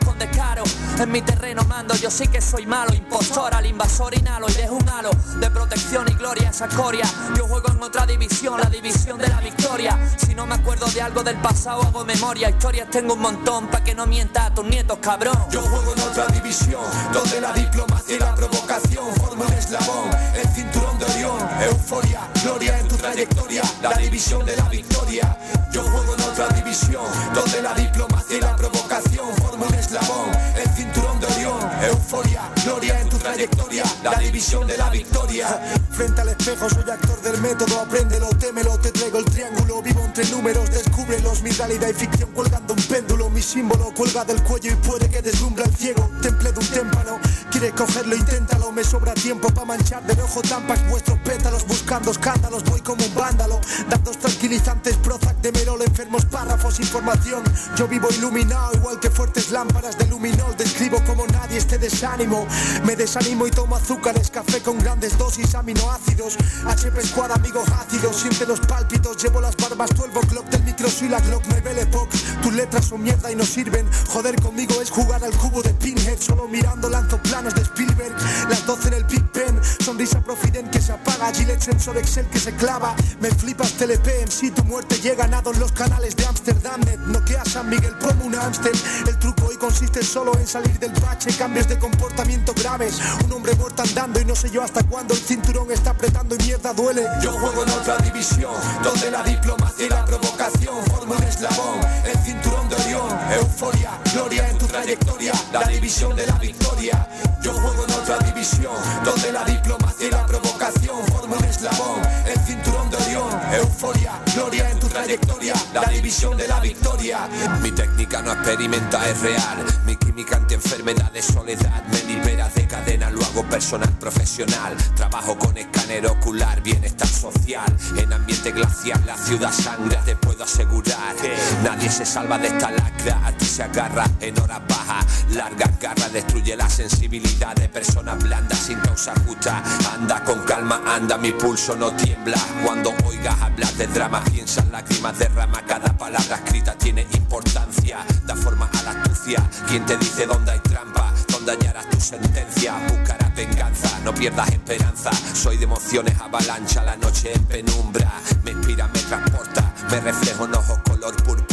En mi terreno mando, yo sí que soy malo, impostor al invasor inhalo y dejo un halo de protección y gloria esa escoria. Yo juego en otra división, la división de la victoria. Si no me acuerdo de algo del pasado, hago memoria. Historias tengo un montón, pa' que no mienta a tus nietos, cabrón. Yo juego en otra división, donde la diplomacia y la provocación forman un eslabón. El cinturón de Orión, euforia, gloria trayectoria, la división de la victoria. Yo juego en otra división, donde la diplomacia y la provocación forman un eslabón. El cinturón de Orión, euforia, gloria en tu trayectoria, la división de la victoria. Frente al espejo soy actor del método, apréndelo, témelo, te traigo el triángulo, vivo entre números, descúbrelos, mi realidad y ficción colgando un péndulo, mi símbolo cuelga del cuello y puede que deslumbra al ciego, temple de un témpano, quieres cogerlo, inténtalo, me sobra tiempo para manchar de rojo tampas vuestros pétalos, buscando escándalos, voy como un vándalo, datos tranquilizantes, Prozac de Merol, enfermos, párrafos, información, yo vivo iluminado, igual que fuertes lámparas de luminol, describo como nadie este desánimo, me desanimo y tomo azúcares, café con grandes dosis, aminoácidos, HP Squad, amigos ácidos, siente los pálpitos, llevo las barbas, tuelvo clock del micro, soy la hay Belle Époque, tus letras son mierda y no sirven, joder conmigo es jugar al cubo de Pinhead, solo mirando lanzo planos de Spielberg, las 12 en el Big Ben, sonrisa profiden que se apaga, Gillette sensor Excel que se clava, me flipas TLP, sí tu muerte llega, nado en los canales de Amsterdam, noquea San Miguel como un Amstel, el truco hoy consiste solo en salir del bache, cambios de comportamiento graves, un hombre muerto andando y no sé yo hasta cuándo. El cinturón está apretando y mierda duele. Yo juego en otra división, donde la diplomacia y la provocación forman eslabón. El cinturón de Orión, euforia, gloria en tu trayectoria, la división de la victoria. Yo juego en otra división, donde la diplomacia la provocación forman un eslabón. El cinturón de Orión, euforia, gloria en tu trayectoria, la división de la victoria. Mi técnica no experimenta, es real. Mi química anti-enfermedad de soledad me libera de cadena, lo hago personal, profesional. Trabajo con escáner ocular, bienestar social. En ambiente glacial, la ciudad sangra, te puedo asegurar. Nadie se salva de esta lacra, a ti se agarra en horas bajas. Larga garra destruye la sensibilidad de personas blandas sin causa justa. Anda con calma, anda, mi pulso no tiembla. Cuando oigas hablar de drama, piensa en lágrimas, derrama. Cada palabra escrita tiene importancia, da forma a la astucia. ¿Quién te dice dónde hay trampa? ¿Dónde hallarás tu sentencia? Buscarás venganza. No pierdas esperanza, soy de emociones avalancha, la noche en penumbra. Me inspira, me transporta, me reflejo en ojos color púrpura.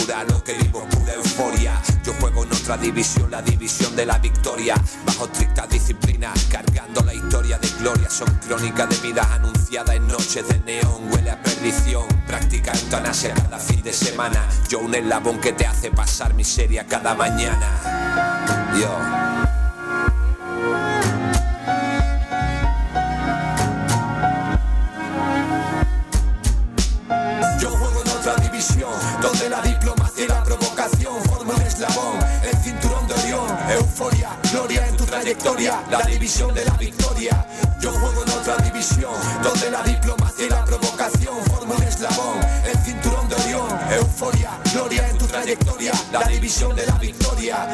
Otra división, la división de la victoria. Bajo estricta disciplina, cargando la historia de gloria. Son crónicas de vidas anunciadas en noches de neón. Huele a perdición, práctica eutanasia cada fin de semana. Yo un eslabón que te hace pasar miseria cada mañana. Yo juego en otra división, donde la diplomacia y la provocación forman un eslabón, euforia, gloria en tu trayectoria, la división de la victoria. Yo juego en otra división, donde la diplomacia y la provocación forman un eslabón, el cinturón de Orión, euforia, gloria en tu trayectoria, la división de la victoria.